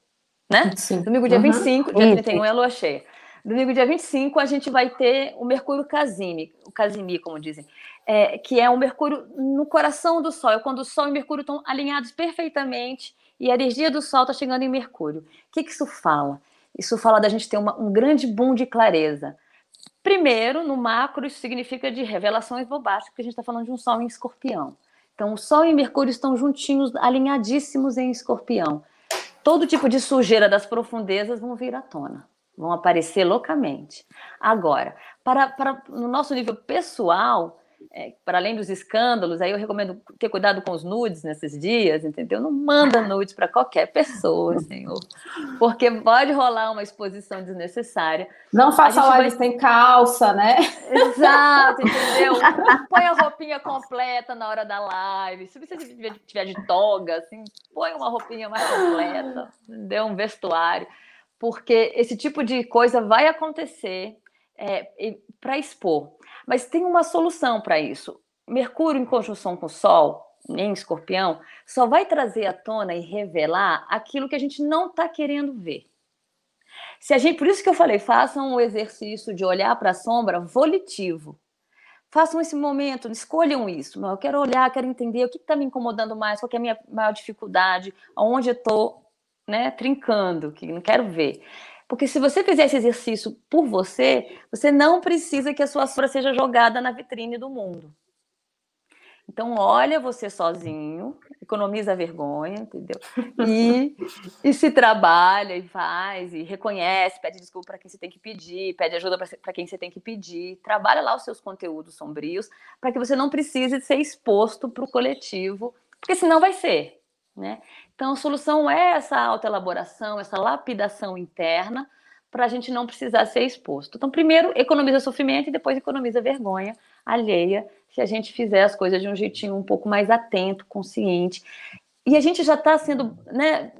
né? Sim. Domingo, dia uhum. 25, dia Isso. 31 é a lua cheia. Domingo, dia 25, a gente vai ter o Mercúrio Casime, o Casimi, como dizem, é, que é o Mercúrio no coração do Sol, é quando o Sol e Mercúrio estão alinhados perfeitamente e a energia do Sol está chegando em Mercúrio. O que, que isso fala? Isso fala da gente ter uma, um grande boom de clareza. Primeiro, no macro, isso significa de revelações bombásticas, porque a gente está falando de um Sol em escorpião. Então, o Sol e Mercúrio estão juntinhos, alinhadíssimos em escorpião. Todo tipo de sujeira das profundezas vão vir à tona vão aparecer loucamente. Agora, para, para no nosso nível pessoal, é, para além dos escândalos, aí eu recomendo ter cuidado com os nudes nesses dias, entendeu? Não manda nudes para qualquer pessoa, senhor, porque pode rolar uma exposição desnecessária. Não faça live vai... sem calça, né? Exato, entendeu? Põe a roupinha completa na hora da live. Se você tiver de toga, assim, põe uma roupinha mais completa, dê um vestuário porque esse tipo de coisa vai acontecer é, para expor. Mas tem uma solução para isso. Mercúrio em conjunção com o Sol, em escorpião, só vai trazer à tona e revelar aquilo que a gente não está querendo ver. Se a gente, por isso que eu falei, façam o exercício de olhar para a sombra volitivo. Façam esse momento, escolham isso. Eu quero olhar, quero entender o que está me incomodando mais, qual é a minha maior dificuldade, aonde eu estou né, trincando, que não quero ver. Porque se você fizer esse exercício por você, você não precisa que a sua sombra seja jogada na vitrine do mundo. Então, olha você sozinho, economiza a vergonha, entendeu? E, e se trabalha e faz, e reconhece, pede desculpa para quem você tem que pedir, pede ajuda para quem você tem que pedir, trabalha lá os seus conteúdos sombrios, para que você não precise ser exposto para o coletivo, porque senão vai ser. Né? Então, a solução é essa autoelaboração, essa lapidação interna, para a gente não precisar ser exposto. Então, primeiro, economiza sofrimento e depois economiza vergonha alheia, se a gente fizer as coisas de um jeitinho um pouco mais atento, consciente. E a gente já está sendo, né,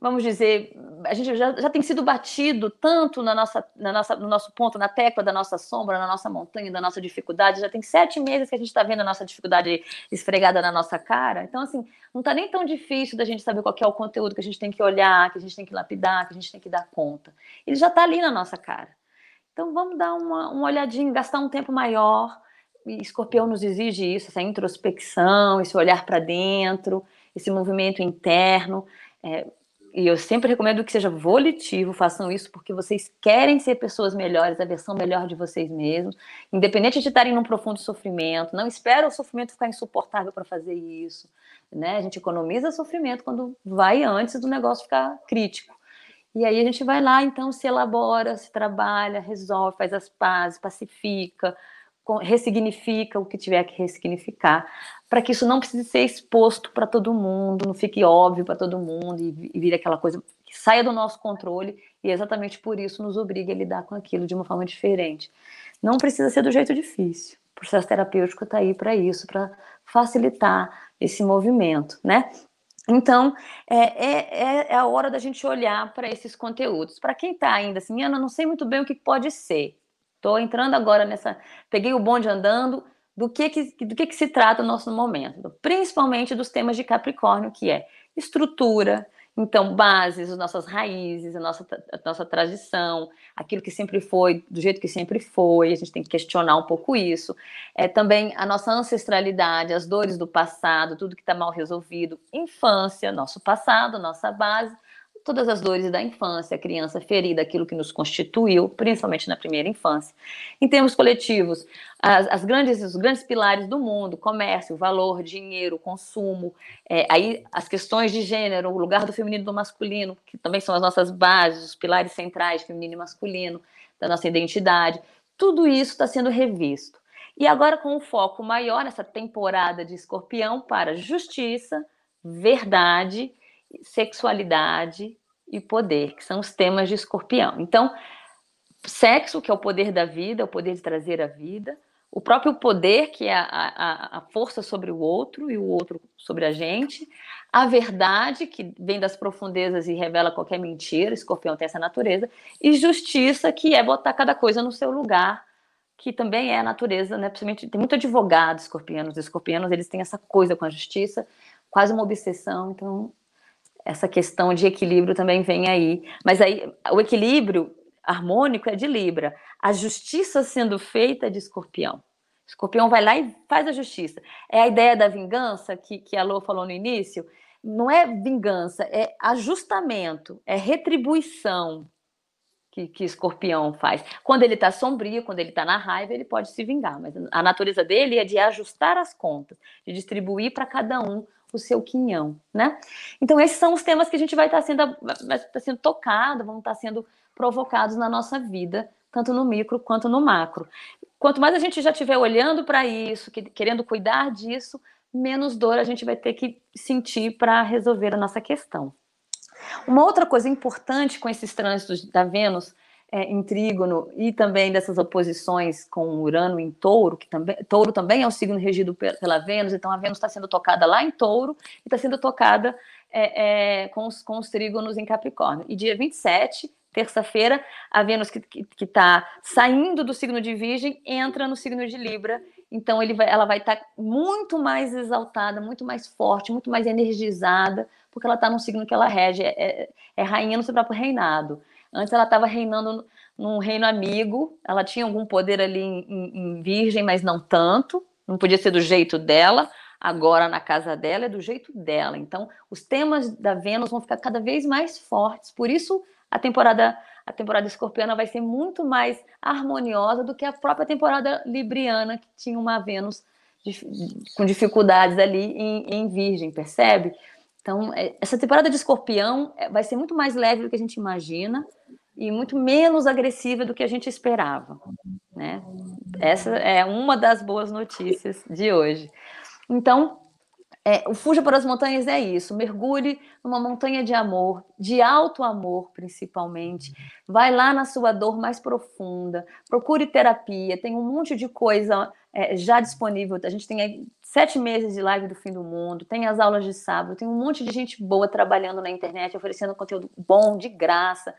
vamos dizer, a gente já, já tem sido batido tanto na nossa, na nossa, no nosso ponto, na tecla da nossa sombra, na nossa montanha, da nossa dificuldade. Já tem sete meses que a gente está vendo a nossa dificuldade esfregada na nossa cara. Então, assim, não está nem tão difícil da gente saber qual é o conteúdo que a gente tem que olhar, que a gente tem que lapidar, que a gente tem que dar conta. Ele já está ali na nossa cara. Então, vamos dar uma, uma olhadinha, gastar um tempo maior. E Escorpião nos exige isso, essa introspecção, esse olhar para dentro, esse movimento interno. É, e eu sempre recomendo que seja volitivo, façam isso porque vocês querem ser pessoas melhores, a versão melhor de vocês mesmos, independente de estarem num profundo sofrimento. Não espera o sofrimento ficar insuportável para fazer isso. Né? A gente economiza sofrimento quando vai antes do negócio ficar crítico. E aí a gente vai lá, então, se elabora, se trabalha, resolve, faz as pazes, pacifica, ressignifica o que tiver que ressignificar, para que isso não precise ser exposto para todo mundo, não fique óbvio para todo mundo e, e vire aquela coisa que saia do nosso controle e exatamente por isso nos obriga a lidar com aquilo de uma forma diferente. Não precisa ser do jeito difícil. O processo terapêutico está aí para isso, para facilitar esse movimento, né? Então, é, é, é, a hora da gente olhar para esses conteúdos. Para quem está ainda assim, Ana, não sei muito bem o que pode ser. Estou entrando agora nessa. Peguei o bonde andando. Do que, que, do que, que se trata o nosso momento? Principalmente dos temas de Capricórnio, que é estrutura, então, bases, as nossas raízes, a nossa, a nossa tradição, aquilo que sempre foi, do jeito que sempre foi, a gente tem que questionar um pouco isso. É, também a nossa ancestralidade, as dores do passado, tudo que está mal resolvido, infância, nosso passado, nossa base, todas as dores da infância, a criança ferida, aquilo que nos constituiu, principalmente na primeira infância. Em termos coletivos, as, as grandes, os grandes pilares do mundo, comércio, valor, dinheiro, consumo, é, aí as questões de gênero, o lugar do feminino e do masculino, que também são as nossas bases, os pilares centrais, feminino e masculino, da nossa identidade, tudo isso está sendo revisto. E agora com um foco maior nessa temporada de escorpião para justiça, verdade sexualidade e poder, que são os temas de escorpião. Então, sexo, que é o poder da vida, o poder de trazer a vida, o próprio poder, que é a, a, a, força sobre o outro e o outro sobre a gente, a verdade, que vem das profundezas e revela qualquer mentira, escorpião tem essa natureza, e justiça, que é botar cada coisa no seu lugar, que também é a natureza, né? Principalmente tem muito advogado escorpianos, escorpianos, eles têm essa coisa com a justiça, quase uma obsessão, então essa questão de equilíbrio também vem aí. Mas aí o equilíbrio harmônico é de Libra. A justiça sendo feita é de Escorpião. Escorpião vai lá e faz a justiça. É a ideia da vingança que, que a Lô falou no início. Não é vingança, é ajustamento, é retribuição que, que Escorpião faz. Quando ele está sombrio, quando ele está na raiva, ele pode se vingar, mas a natureza dele é de ajustar as contas, de distribuir para cada um o seu quinhão, né? Então esses são os temas que a gente vai estar sendo, vai estar sendo tocado, vão estar sendo provocados na nossa vida, tanto no micro quanto no macro. Quanto mais a gente já estiver olhando para isso, que, querendo cuidar disso, menos dor a gente vai ter que sentir para resolver a nossa questão. Uma outra coisa importante com esses trânsitos da Vênus é, em trígono e também dessas oposições com Urano em touro, que também, touro também é um signo regido pela Vênus, então a Vênus está sendo tocada lá em touro e está sendo tocada é, é, com, os, com os trígonos em Capricórnio. E dia 27, terça-feira, a Vênus que está saindo do signo de Virgem entra no signo de Libra, então vai, ela vai estar tá muito mais exaltada, muito mais forte, muito mais energizada, porque ela está num signo que ela rege, é, é, é rainha no seu próprio reinado. Antes ela estava reinando num reino amigo, ela tinha algum poder ali em, em, em, Virgem, mas não tanto, não podia ser do jeito dela. Agora na casa dela é do jeito dela. Então, os temas da Vênus vão ficar cada vez mais fortes. Por isso, a temporada a temporada escorpiana vai ser muito mais harmoniosa do que a própria temporada libriana, que tinha uma Vênus com dificuldades ali em, em Virgem, percebe? Então, é, essa temporada de escorpião é, vai ser muito mais leve do que a gente imagina e muito menos agressiva do que a gente esperava. Né? Essa é uma das boas notícias de hoje. Então, é, o Fuja para as Montanhas é isso, mergulhe numa montanha de amor, de alto amor principalmente. Vai lá na sua dor mais profunda, procure terapia, tem um monte de coisa é, já disponível. A gente tem sete meses de live do fim do mundo, tem as aulas de sábado, tem um monte de gente boa trabalhando na internet, oferecendo conteúdo bom, de graça.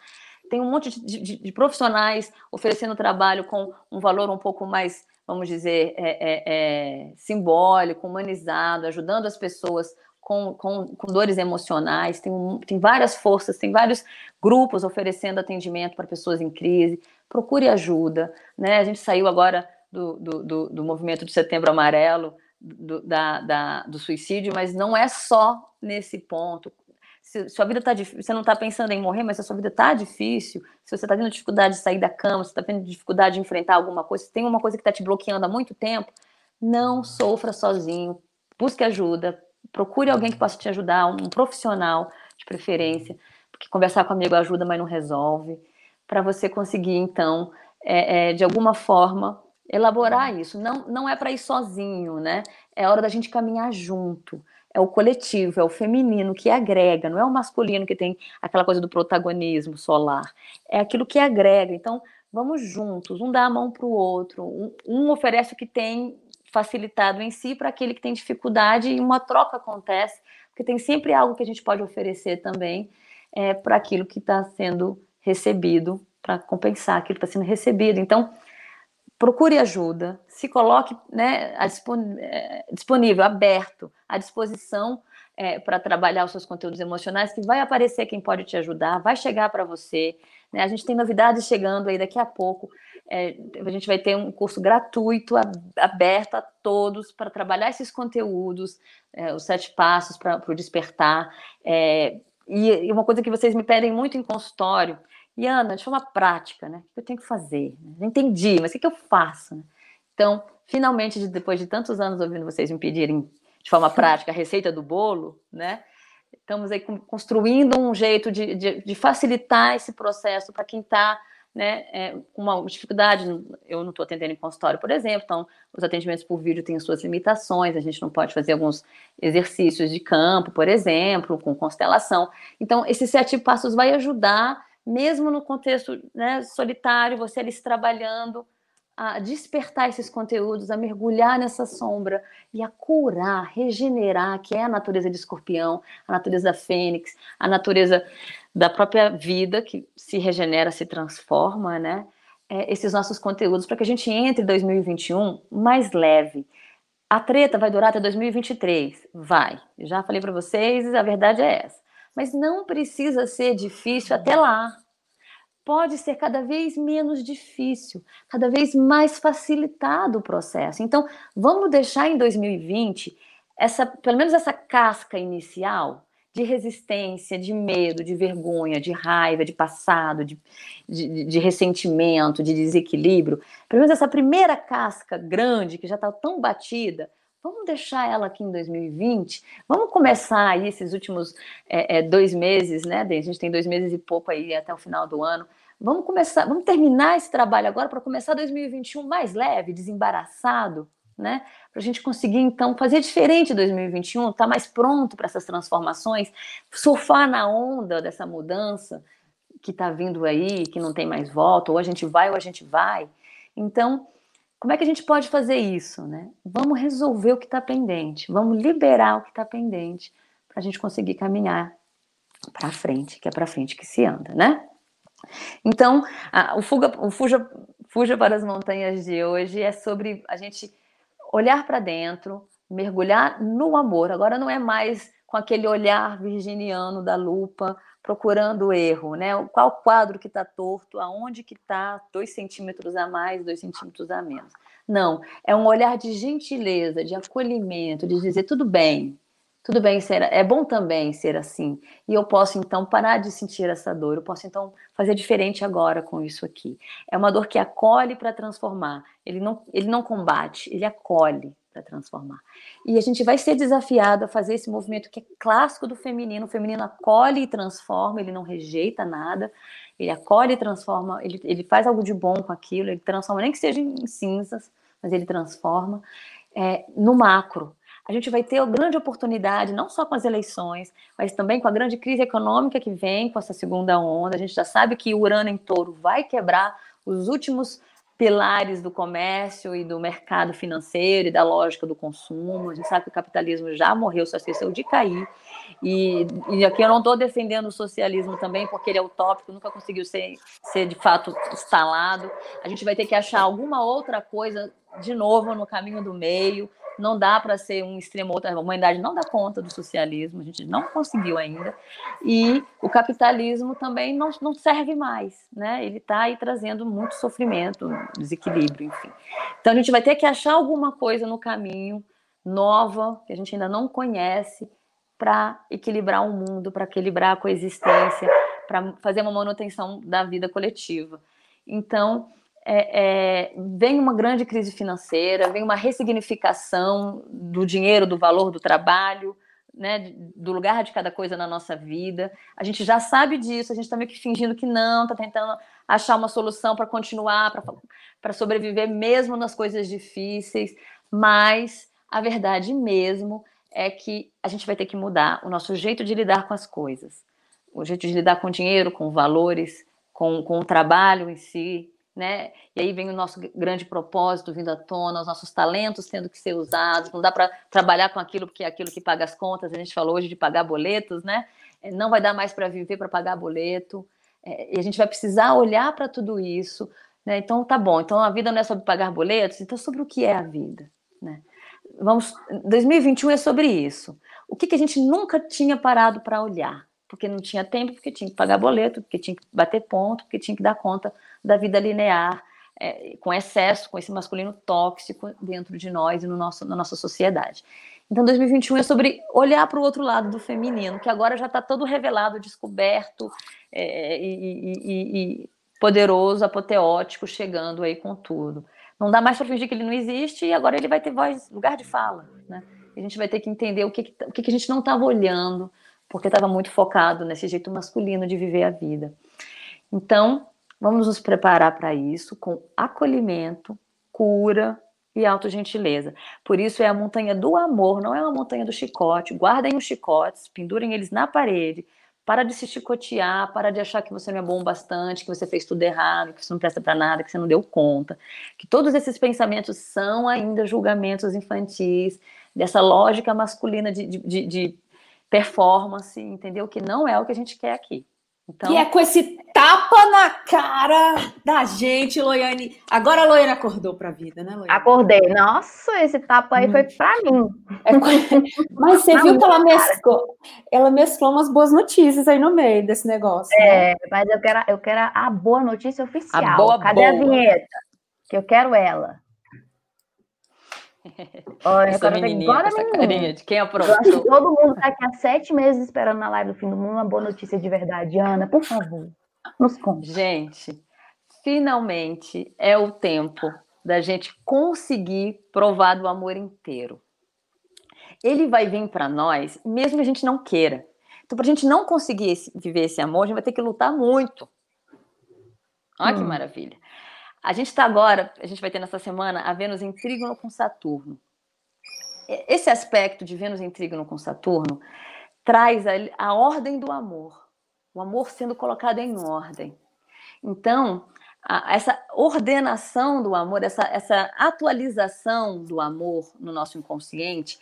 Tem um monte de, de, de profissionais oferecendo trabalho com um valor um pouco mais vamos dizer, é, é, é, simbólico, humanizado, ajudando as pessoas com, com, com dores emocionais. Tem, tem várias forças, tem vários grupos oferecendo atendimento para pessoas em crise. Procure ajuda. Né? A gente saiu agora do, do, do, do movimento de Setembro Amarelo, do, da, da, do suicídio, mas não é só nesse ponto. Se sua vida está difícil, você não está pensando em morrer, mas se a sua vida está difícil, se você está tendo dificuldade de sair da cama, se está tendo dificuldade de enfrentar alguma coisa, se tem uma coisa que está te bloqueando há muito tempo, não sofra sozinho, busque ajuda, procure alguém que possa te ajudar, um profissional de preferência, porque conversar com amigo ajuda, mas não resolve, para você conseguir, então, é, é, de alguma forma, elaborar isso. Não, não é para ir sozinho, né? É hora da gente caminhar junto é o coletivo, é o feminino que agrega, não é o masculino que tem aquela coisa do protagonismo solar. É aquilo que agrega. Então, vamos juntos, um dá a mão para o outro, um, um, oferece o que tem facilitado em si para aquele que tem dificuldade e uma troca acontece, porque tem sempre algo que a gente pode oferecer também é, para aquilo que está sendo recebido, para compensar aquilo que está sendo recebido. Então, procure ajuda, se coloque né, é, disponível, aberto, à disposição é, para trabalhar os seus conteúdos emocionais, que vai aparecer quem pode te ajudar, vai chegar para você. Né? A gente tem novidades chegando aí daqui a pouco. É, a gente vai ter um curso gratuito, aberto a todos, para trabalhar esses conteúdos, é, os sete passos para o despertar. É, e, e uma coisa que vocês me pedem muito em consultório e Ana, de forma prática, né? O que eu tenho que fazer? Não entendi, mas o que eu faço? Então, finalmente, depois de tantos anos ouvindo vocês me pedirem de forma prática a receita do bolo, né? Estamos aí construindo um jeito de, de, de facilitar esse processo para quem está né, é, com uma dificuldade. Eu não estou atendendo em consultório, por exemplo, então os atendimentos por vídeo têm suas limitações, a gente não pode fazer alguns exercícios de campo, por exemplo, com constelação. Então, esses sete passos vai ajudar mesmo no contexto né, solitário, você ali se trabalhando, a despertar esses conteúdos, a mergulhar nessa sombra e a curar, regenerar, que é a natureza de escorpião, a natureza da fênix, a natureza da própria vida que se regenera, se transforma, né? É, esses nossos conteúdos para que a gente entre em 2021 mais leve. A treta vai durar até 2023? Vai. Já falei para vocês, a verdade é essa mas não precisa ser difícil até lá. Pode ser cada vez menos difícil, cada vez mais facilitado o processo. Então, vamos deixar em 2020 essa, pelo menos essa casca inicial de resistência, de medo, de vergonha, de raiva, de passado, de, de, de, ressentimento, de desequilíbrio. Pelo menos essa primeira casca grande, que já está tão batida, Vamos deixar ela aqui em 2020? Vamos começar aí esses últimos é, é, dois meses, né? A gente tem dois meses e pouco aí até o final do ano. Vamos começar, vamos terminar esse trabalho agora para começar 2021 mais leve, desembaraçado, né? Para a gente conseguir então fazer diferente em 2021, estar tá mais pronto para essas transformações, surfar na onda dessa mudança que está vindo aí, que não tem mais volta, ou a gente vai ou a gente vai. Então, como é que a gente pode fazer isso, né? Vamos resolver o que está pendente, vamos liberar o que está pendente para a gente conseguir caminhar para frente, que é para frente que se anda, né? Então, a, o, fuga, o fuja, fuja para as montanhas de hoje é sobre a gente olhar para dentro, mergulhar no amor. Agora não é mais com aquele olhar virginiano da lupa, procurando o erro, né? Qual quadro que está torto, aonde que está dois centímetros a mais, dois centímetros a menos. Não, é um olhar de gentileza, de acolhimento, de dizer tudo bem, tudo bem ser, é bom também ser assim. E eu posso então parar de sentir essa dor, eu posso então fazer diferente agora com isso aqui. É uma dor que acolhe para transformar. Ele não, ele não combate, ele acolhe, para transformar. E a gente vai ser desafiado a fazer esse movimento que é clássico do feminino. O feminino acolhe e transforma, ele não rejeita nada, ele acolhe e transforma, ele, ele faz algo de bom com aquilo, ele transforma, nem que seja em cinzas, mas ele transforma. É, no macro, a gente vai ter a grande oportunidade, não só com as eleições, mas também com a grande crise econômica que vem com essa segunda onda. A gente já sabe que o Urano em touro vai quebrar os últimos pilares do comércio e do mercado financeiro e da lógica do consumo. A gente sabe que o capitalismo já morreu, só esqueceu de cair. E, e aqui eu não estou defendendo o socialismo também, porque ele é utópico, nunca conseguiu ser, ser de fato instalado. A gente vai ter que achar alguma outra coisa de novo no caminho do meio não dá para ser um extremo outra. A humanidade não dá conta do socialismo, a gente não conseguiu ainda. E o capitalismo também não, não serve mais, né? Ele está aí trazendo muito sofrimento, desequilíbrio, enfim. Então a gente vai ter que achar alguma coisa no caminho nova que a gente ainda não conhece para equilibrar o mundo, para equilibrar a coexistência, para fazer uma manutenção da vida coletiva. Então, é, é, vem uma grande crise financeira, vem uma ressignificação do dinheiro, do valor do trabalho, né, do lugar de cada coisa na nossa vida. A gente já sabe disso, a gente está meio que fingindo que não, está tentando achar uma solução para continuar, para sobreviver mesmo nas coisas difíceis, mas a verdade mesmo é que a gente vai ter que mudar o nosso jeito de lidar com as coisas, o jeito de lidar com o dinheiro, com valores, com, com o trabalho em si, né? E aí vem o nosso grande propósito vindo à tona, os nossos talentos tendo que ser usados. Não dá para trabalhar com aquilo porque é aquilo que paga as contas. A gente falou hoje de pagar boletos, né? É, não vai dar mais para viver para pagar boleto. É, e a gente vai precisar olhar para tudo isso. Né? Então, tá bom. Então, a vida não é sobre pagar boletos. Então, sobre o que é a vida, né? Vamos, 2021 é sobre isso. O que, que a gente nunca tinha parado para olhar? Porque não tinha tempo, porque tinha que pagar boleto, porque tinha que bater ponto, porque tinha que dar conta da vida linear, é, com excesso, com esse masculino tóxico dentro de nós e no nosso, na nossa sociedade. Então, 2021 é sobre olhar para o outro lado do feminino, que agora já está todo revelado, descoberto é, e, e, e, poderoso, apoteótico, chegando aí com tudo. Não dá mais para fingir que ele não existe e agora ele vai ter voz, lugar de fala. Né? A gente vai ter que entender o que, o que a gente não estava olhando, porque estava muito focado nesse jeito masculino de viver a vida. Então, Vamos nos preparar para isso com acolhimento, cura e autogentileza. Por isso é a montanha do amor, não é uma montanha do chicote. Guardem os chicotes, pendurem eles na parede. Para de se chicotear, para de achar que você não é bom bastante, que você fez tudo errado, que você não presta para nada, que você não deu conta. Que todos esses pensamentos são ainda julgamentos infantis, dessa lógica masculina de, de, de performance, entendeu? Que não é o que a gente quer aqui. Então... E é com esse tapa na cara da gente, Loiane. Agora a Loiane acordou para a vida, né, Loiane? Acordei. Nossa, esse tapa aí hum. foi para mim. É... Mas você viu que ela mesclou, ela mesclou umas boas notícias aí no meio desse negócio. É, né? mas eu quero, eu quero a boa notícia oficial. A boa, Cadê boa. a vinheta? Que eu quero ela. Olha, essa menininha, agora, essa carinha de quem aprovou. Eu acho que todo mundo está aqui há sete meses esperando na live do fim do mundo uma boa notícia de verdade. Ana, por favor, nos conte. Gente, finalmente é o tempo da gente conseguir provar do amor inteiro. Ele vai vir para nós, mesmo que a gente não queira. Então, para a gente não conseguir esse, viver esse amor, a gente vai ter que lutar muito. Olha hum. que maravilha. A gente está agora, a gente vai ter nessa semana a Vênus em trígono com Saturno. Esse aspecto de Vênus em trígono com Saturno traz a, a ordem do amor, o amor sendo colocado em ordem. Então, a, essa ordenação do amor, essa, essa atualização do amor no nosso inconsciente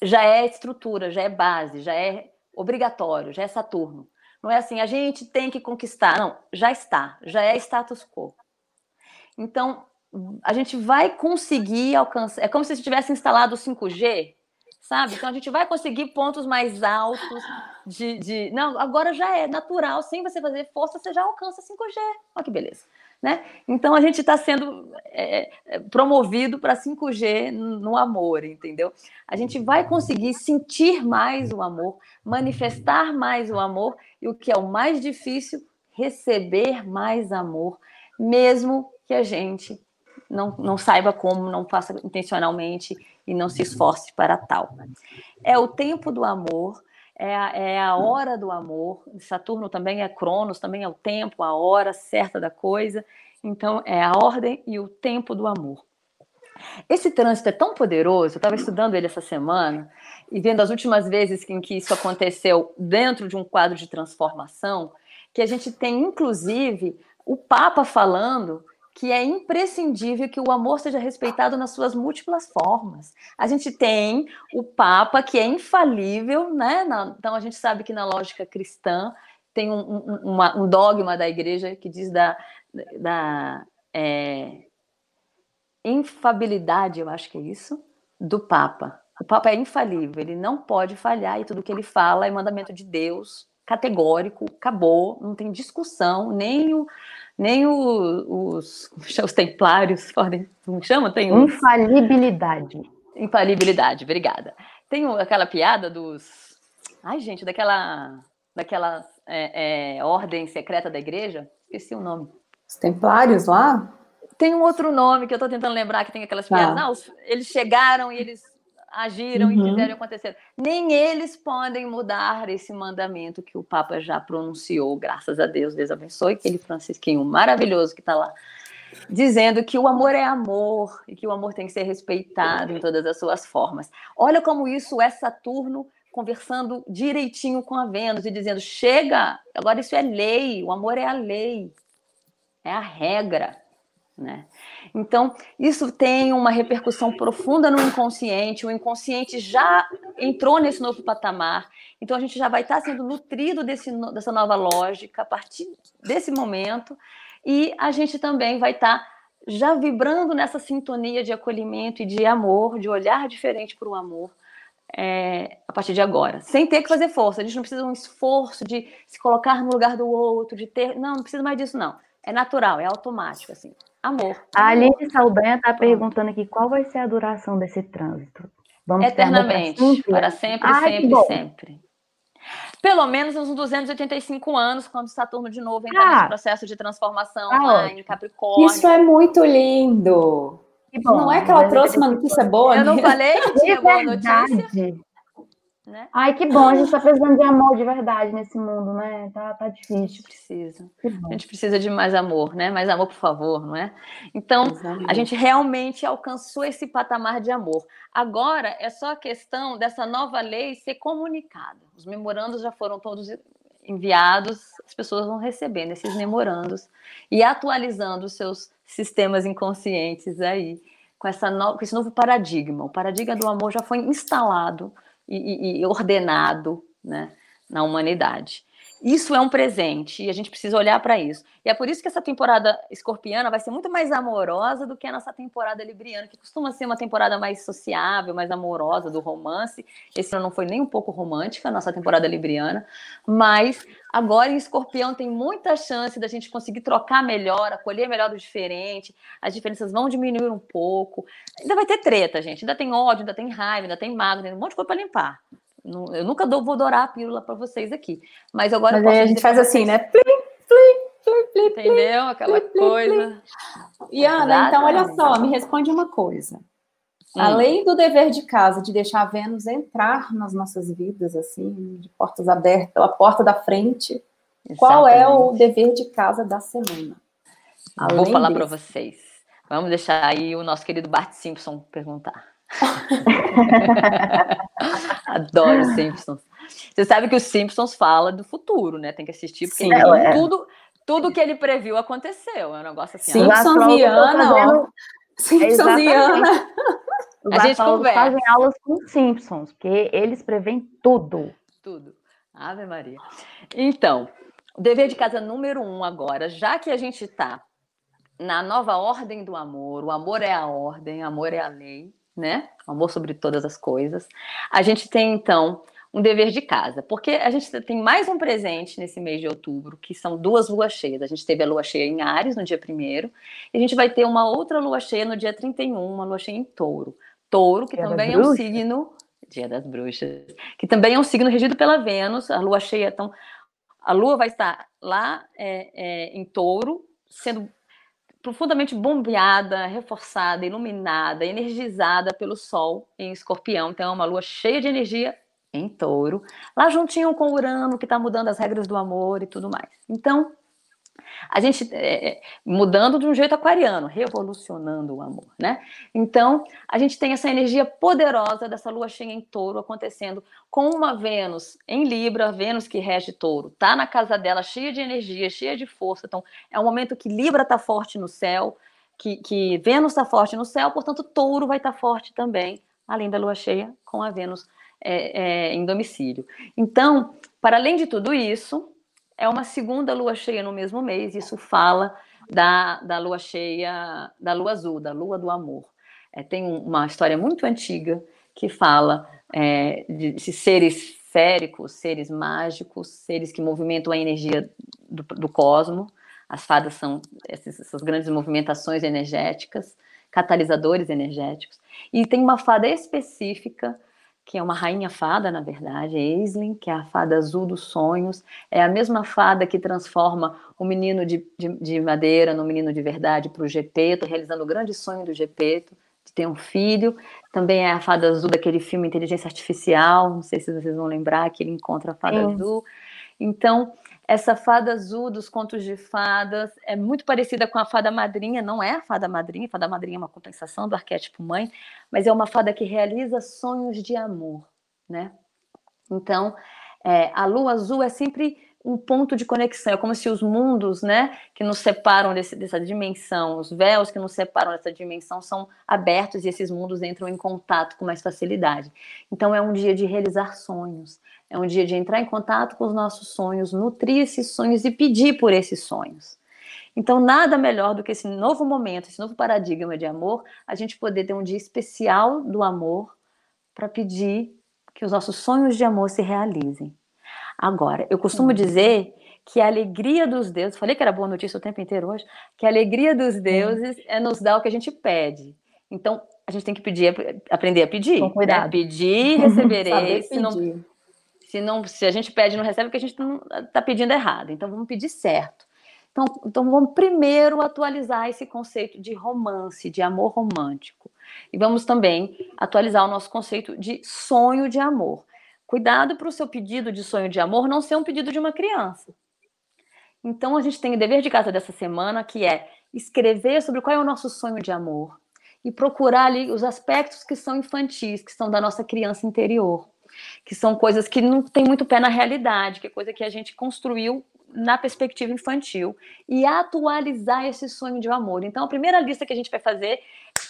já é estrutura, já é base, já é obrigatório, já é Saturno. Não é assim, a gente tem que conquistar. Não, já está, já é status quo. Então, a gente vai conseguir alcançar. É como se tivesse instalado o 5G, sabe? Então, a gente vai conseguir pontos mais altos de. de... Não, agora já é natural, sem você fazer força, você já alcança 5G. Olha que beleza. Né? Então a gente está sendo é, é promovido para 5G no amor, entendeu? A gente vai conseguir sentir mais o amor, manifestar mais o amor e o que é o mais difícil, receber mais amor, mesmo que a gente não, não saiba como, não faça intencionalmente e não se esforce para tal. É o tempo do amor, é a, é a hora do amor. Saturno também é Cronos, também é o tempo, a hora certa da coisa. Então, é a ordem e o tempo do amor. Esse trânsito é tão poderoso, eu estava estudando ele essa semana e vendo as últimas vezes em que isso aconteceu dentro de um quadro de transformação, que a gente tem, inclusive, o Papa falando que é imprescindível que o amor seja respeitado nas suas múltiplas formas. A gente tem o Papa, que é infalível, né? Então a gente sabe que na lógica cristã tem um, um, uma, um dogma da igreja que diz da, da é, infabilidade, eu acho que é isso, do Papa. O Papa é infalível, ele não pode falhar e tudo que ele fala é mandamento de Deus, categórico, acabou, não tem discussão, nem o, nem o, os, os templários podem, como chama? Tem os... Infalibilidade. Infalibilidade, obrigada. Tem aquela piada dos, ai gente, daquela, daquela é, é, ordem secreta da igreja, esqueci o nome. Os templários lá? Tem um outro nome que eu estou tentando lembrar que tem aquelas piadas. Ah. Não, eles chegaram e eles agiram uhum. e fizeram acontecer. Nem eles podem mudar esse mandamento que o Papa já pronunciou, graças a Deus, Deus abençoe, aquele francisquinho maravilhoso que está lá, dizendo que o amor é amor e que o amor tem que ser respeitado em todas as suas formas. Olha como isso é Saturno conversando direitinho com a Vênus e dizendo: chega, agora isso é lei, o amor é a lei, é a regra. Né? Então, isso tem uma repercussão profunda no inconsciente, o inconsciente já entrou nesse novo patamar, então a gente já vai estar sendo nutrido desse, dessa nova lógica a partir desse momento, e a gente também vai estar já vibrando nessa sintonia de acolhimento e de amor, de olhar diferente para o amor. É, a partir de agora, sem ter que fazer força. A gente não precisa de um esforço de se colocar no lugar do outro, de ter. Não, não precisa mais disso, não. É natural, é automático, assim. Amor. A Aline Saldanha está perguntando aqui qual vai ser a duração desse trânsito. Vamos Eternamente, sempre? para sempre, Ai, sempre, sempre. Pelo menos uns 285 anos, quando Saturno de novo entra ah, nesse processo de transformação ah, lá em Capricórnio. Isso é muito lindo. Bom, não é que ela trouxe uma notícia boa? Eu não falei que tinha boa notícia? Né? Ai, que bom, a gente está precisando de amor de verdade nesse mundo, né? Tá, tá difícil. A gente precisa. A gente precisa de mais amor, né? Mais amor, por favor, não é? Então, Exatamente. a gente realmente alcançou esse patamar de amor. Agora é só a questão dessa nova lei ser comunicada. Os memorandos já foram todos enviados, as pessoas vão recebendo esses memorandos e atualizando os seus sistemas inconscientes aí com, essa no... com esse novo paradigma. O paradigma do amor já foi instalado e, e ordenado né, na humanidade. Isso é um presente e a gente precisa olhar para isso. E é por isso que essa temporada escorpiana vai ser muito mais amorosa do que a nossa temporada libriana, que costuma ser uma temporada mais sociável, mais amorosa do romance. Esse ano não foi nem um pouco romântica, a nossa temporada libriana, mas agora em escorpião tem muita chance da gente conseguir trocar melhor, acolher melhor do diferente, as diferenças vão diminuir um pouco. Ainda vai ter treta, gente, ainda tem ódio, ainda tem raiva, ainda tem mágoa, tem um monte de coisa para limpar. Eu nunca dou, vou dourar a pílula para vocês aqui. Mas agora. Mas a gente faz assim, né? Plim, plim, plim, Entendeu? Aquela coisa. E Ana, então olha só, me responde uma coisa. Hum. Além do dever de casa, de deixar a Vênus entrar nas nossas vidas, assim, de portas abertas, pela porta da frente, Exatamente. qual é o dever de casa da semana? Além Vou falar para vocês. Vamos deixar aí o nosso querido Bart Simpson perguntar. Adoro Simpsons. Você sabe que os Simpsons fala do futuro, né? Tem que assistir, porque Sim, é. tudo, tudo que ele previu aconteceu. É um negócio assim. Simpsons e Ana, Simpsons e Ana. A gente conversa. fazem aulas com Simpsons, porque eles preveem tudo. Tudo. Ave Maria. Então, o dever de casa número um agora, já que a gente está na nova ordem do amor, o amor é a ordem, o amor é a lei, né? Amor sobre todas as coisas. A gente tem, então, um dever de casa, porque a gente tem mais um presente nesse mês de outubro, que são duas luas cheias. A gente teve a lua cheia em Ares no dia 1 e a gente vai ter uma outra lua cheia no dia 31, uma lua cheia em Touro. Touro, que dia também é um signo. Dia das Bruxas. Que também é um signo regido pela Vênus, a lua cheia. Então, a lua vai estar lá é, é, em Touro, sendo profundamente bombeada, reforçada, iluminada, energizada pelo Sol em Escorpião. Então, é uma lua cheia de energia em touro, lá juntinho com Urano, que está mudando as regras do amor e tudo mais. Então, a gente é, é, mudando de um jeito aquariano, revolucionando o amor, né? Então, a gente tem essa energia poderosa dessa lua cheia em touro acontecendo com uma Vênus em Libra, Vênus que rege touro, tá na casa dela cheia de energia, cheia de força. Então, é um momento que Libra tá forte no céu, que, que Vênus está forte no céu, portanto, touro vai estar tá forte também, além da lua cheia com a Vênus é, é, em domicílio. Então, para além de tudo isso, é uma segunda lua cheia no mesmo mês, isso fala da, da lua cheia, da lua azul, da lua do amor. É, tem uma história muito antiga que fala é, de, de, seres féricos, seres mágicos, seres que movimentam a energia do, do cosmo. As fadas são essas, essas grandes movimentações energéticas, catalisadores energéticos. E tem uma fada específica que é uma rainha fada, na verdade, é Aislinn, que é a fada azul dos sonhos, é a mesma fada que transforma o menino de, de, de madeira no menino de verdade para o Gepeto, realizando o grande sonho do Gepeto, de ter um filho. Também é a fada azul daquele filme Inteligência Artificial, não sei se vocês vão lembrar, que ele encontra a fada azul. Então, essa fada azul dos contos de fadas é muito parecida com a fada madrinha, não é a fada madrinha, a fada madrinha é uma compensação do arquétipo mãe, mas é uma fada que realiza sonhos de amor, né? Então, é, a lua azul é sempre um ponto de conexão, é como se os mundos, né, que nos separam desse, dessa dimensão, os véus que nos separam dessa dimensão são abertos e esses mundos entram em contato com mais facilidade. Então, é um dia de realizar sonhos, é um dia de entrar em contato com os nossos sonhos, nutrir esses sonhos e pedir por esses sonhos. Então, nada melhor do que esse novo momento, esse novo paradigma de amor, a gente poder ter um dia especial do amor para pedir que os nossos sonhos de amor se realizem. Agora, eu costumo dizer que a alegria dos deuses, falei que era boa notícia o tempo inteiro hoje, que a alegria dos deuses é nos dar o que a gente pede. Então, a gente tem que pedir, aprender a pedir. Com cuidado. Né? Pedir, receberei. se não, se, não, se a gente pede e não recebe, porque a gente está pedindo errado. Então, vamos pedir certo. Então, então, vamos primeiro atualizar esse conceito de romance, de amor romântico. E vamos também atualizar o nosso conceito de sonho de amor. Cuidado para o seu pedido de sonho de amor não ser um pedido de uma criança. Então, a gente tem o dever de casa dessa semana, que é escrever sobre qual é o nosso sonho de amor e procurar ali os aspectos que são infantis, que são da nossa criança interior que são coisas que não tem muito pé na realidade, que é coisa que a gente construiu na perspectiva infantil e atualizar esse sonho de amor. Então, a primeira lista que a gente vai fazer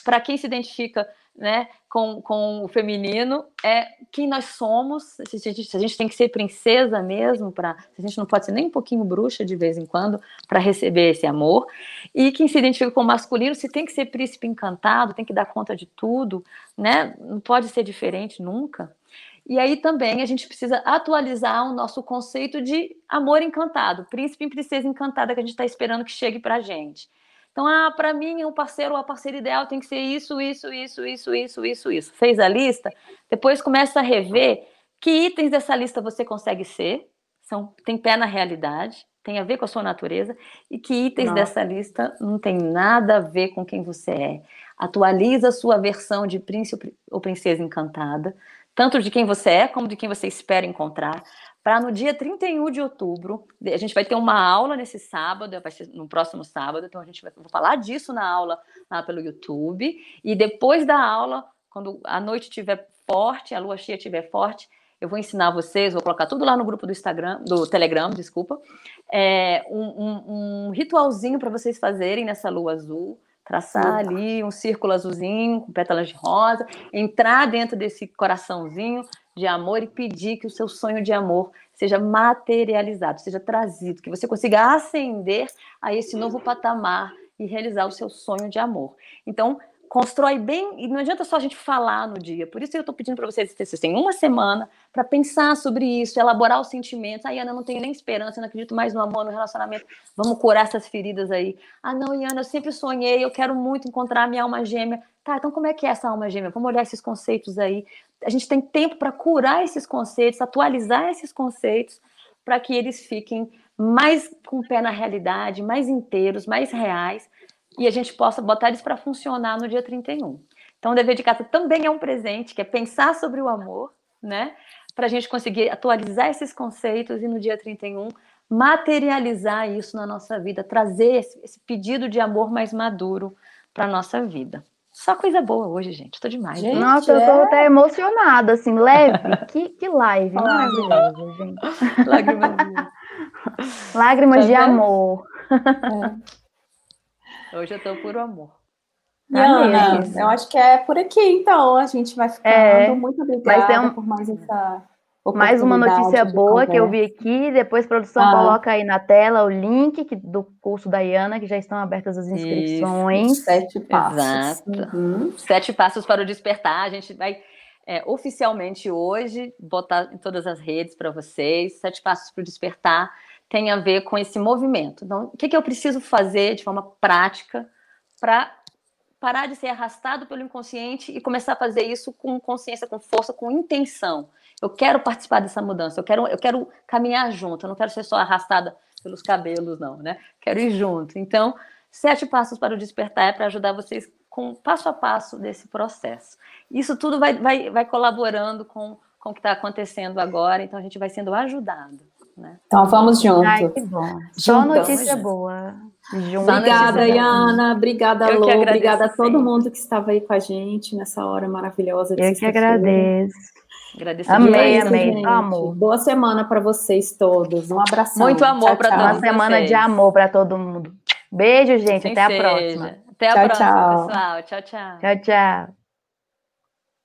para quem se identifica né, com, com o feminino é quem nós somos, se a gente, se a gente tem que ser princesa mesmo, para a gente não pode ser nem um pouquinho bruxa de vez em quando para receber esse amor, e quem se identifica com o masculino, se tem que ser príncipe encantado, tem que dar conta de tudo, né? não pode ser diferente nunca. E aí também a gente precisa atualizar o nosso conceito de amor encantado, príncipe e princesa encantada que a gente está esperando que chegue para a gente. Então, ah, para mim, o parceiro ou a parceira ideal tem que ser isso, isso, isso, isso, isso, isso, isso. Fez a lista, depois começa a rever que itens dessa lista você consegue ser, são, tem pé na realidade, tem a ver com a sua natureza, e que itens dessa lista não tem nada a ver com quem você é. Atualiza a sua versão de príncipe ou princesa encantada, tanto de quem você é como de quem você espera encontrar, para no dia 31 de outubro, a gente vai ter uma aula nesse sábado, no próximo sábado, então a gente vai falar disso na aula lá pelo YouTube, e depois da aula, quando a noite estiver forte, a lua cheia estiver forte, eu vou ensinar vocês, vou colocar tudo lá no grupo do Instagram, do Telegram, desculpa, é, um, um, um ritualzinho para vocês fazerem nessa lua azul, traçar ali um círculo azulzinho com pétalas de rosa, entrar dentro desse coraçãozinho de amor e pedir que o seu sonho de amor seja materializado, seja trazido, que você consiga ascender a esse novo patamar e realizar o seu sonho de amor. Então, constrói bem, e não adianta só a gente falar no dia. Por isso eu estou pedindo para vocês, vocês têm uma semana para pensar sobre isso, elaborar os sentimentos. Aí, Ana, eu não tenho nem esperança, não acredito mais no amor, no relacionamento. Vamos curar essas feridas aí. Ah, não, Iana, eu sempre sonhei, eu quero muito encontrar a minha alma gêmea. Tá, então como é que é essa alma gêmea? Vamos olhar esses conceitos aí. A gente tem tempo para curar esses conceitos, atualizar esses conceitos, para que eles fiquem mais com o pé na realidade, mais inteiros, mais reais, e a gente possa botar eles para funcionar no dia 31. Então, o dever de casa também é um presente, que é pensar sobre o amor, né? Para a gente conseguir atualizar esses conceitos e no dia 31 materializar isso na nossa vida, trazer esse, esse pedido de amor mais maduro para a nossa vida. Só coisa boa hoje, gente. Estou demais. Gente, Nossa, é... eu tô até emocionada, assim, leve. que, que live maravilhosa, gente. Lágrimas de, Lágrimas tá de amor. É. Hoje eu tô puro amor. Tá Ana, eu acho que é por aqui, então. A gente vai ficando. É, Muito obrigada um... por mais essa mais uma notícia boa que eu vi aqui, depois a produção ah. coloca aí na tela o link que, do curso da Iana, que já estão abertas as inscrições. Isso. Sete passos. Exato. Uhum. Sete passos para o despertar. A gente vai é, oficialmente hoje botar em todas as redes para vocês. Sete passos para o despertar tem a ver com esse movimento. Então, o que, que eu preciso fazer de forma prática para parar de ser arrastado pelo inconsciente e começar a fazer isso com consciência, com força, com intenção. Eu quero participar dessa mudança, eu quero, eu quero caminhar junto, eu não quero ser só arrastada pelos cabelos, não, né? Quero ir junto. Então, sete passos para o despertar é para ajudar vocês com passo a passo desse processo. Isso tudo vai, vai, vai colaborando com, com o que está acontecendo agora, então a gente vai sendo ajudado. Né? Então vamos juntos. Ai, que bom. Só notícia boa. Junto. Obrigada, Iana. Obrigada, Lô. Obrigada a todo mundo que estava aí com a gente nessa hora maravilhosa. Eu que agradeço. Agradeço amei, amei. Amor. Boa semana para vocês todos. Um abraço. Muito amor para todos. Uma semana vocês. de amor para todo mundo. Beijo, gente. Até a próxima. Até a tchau, próxima, tchau. pessoal. Tchau, tchau. Tchau, tchau.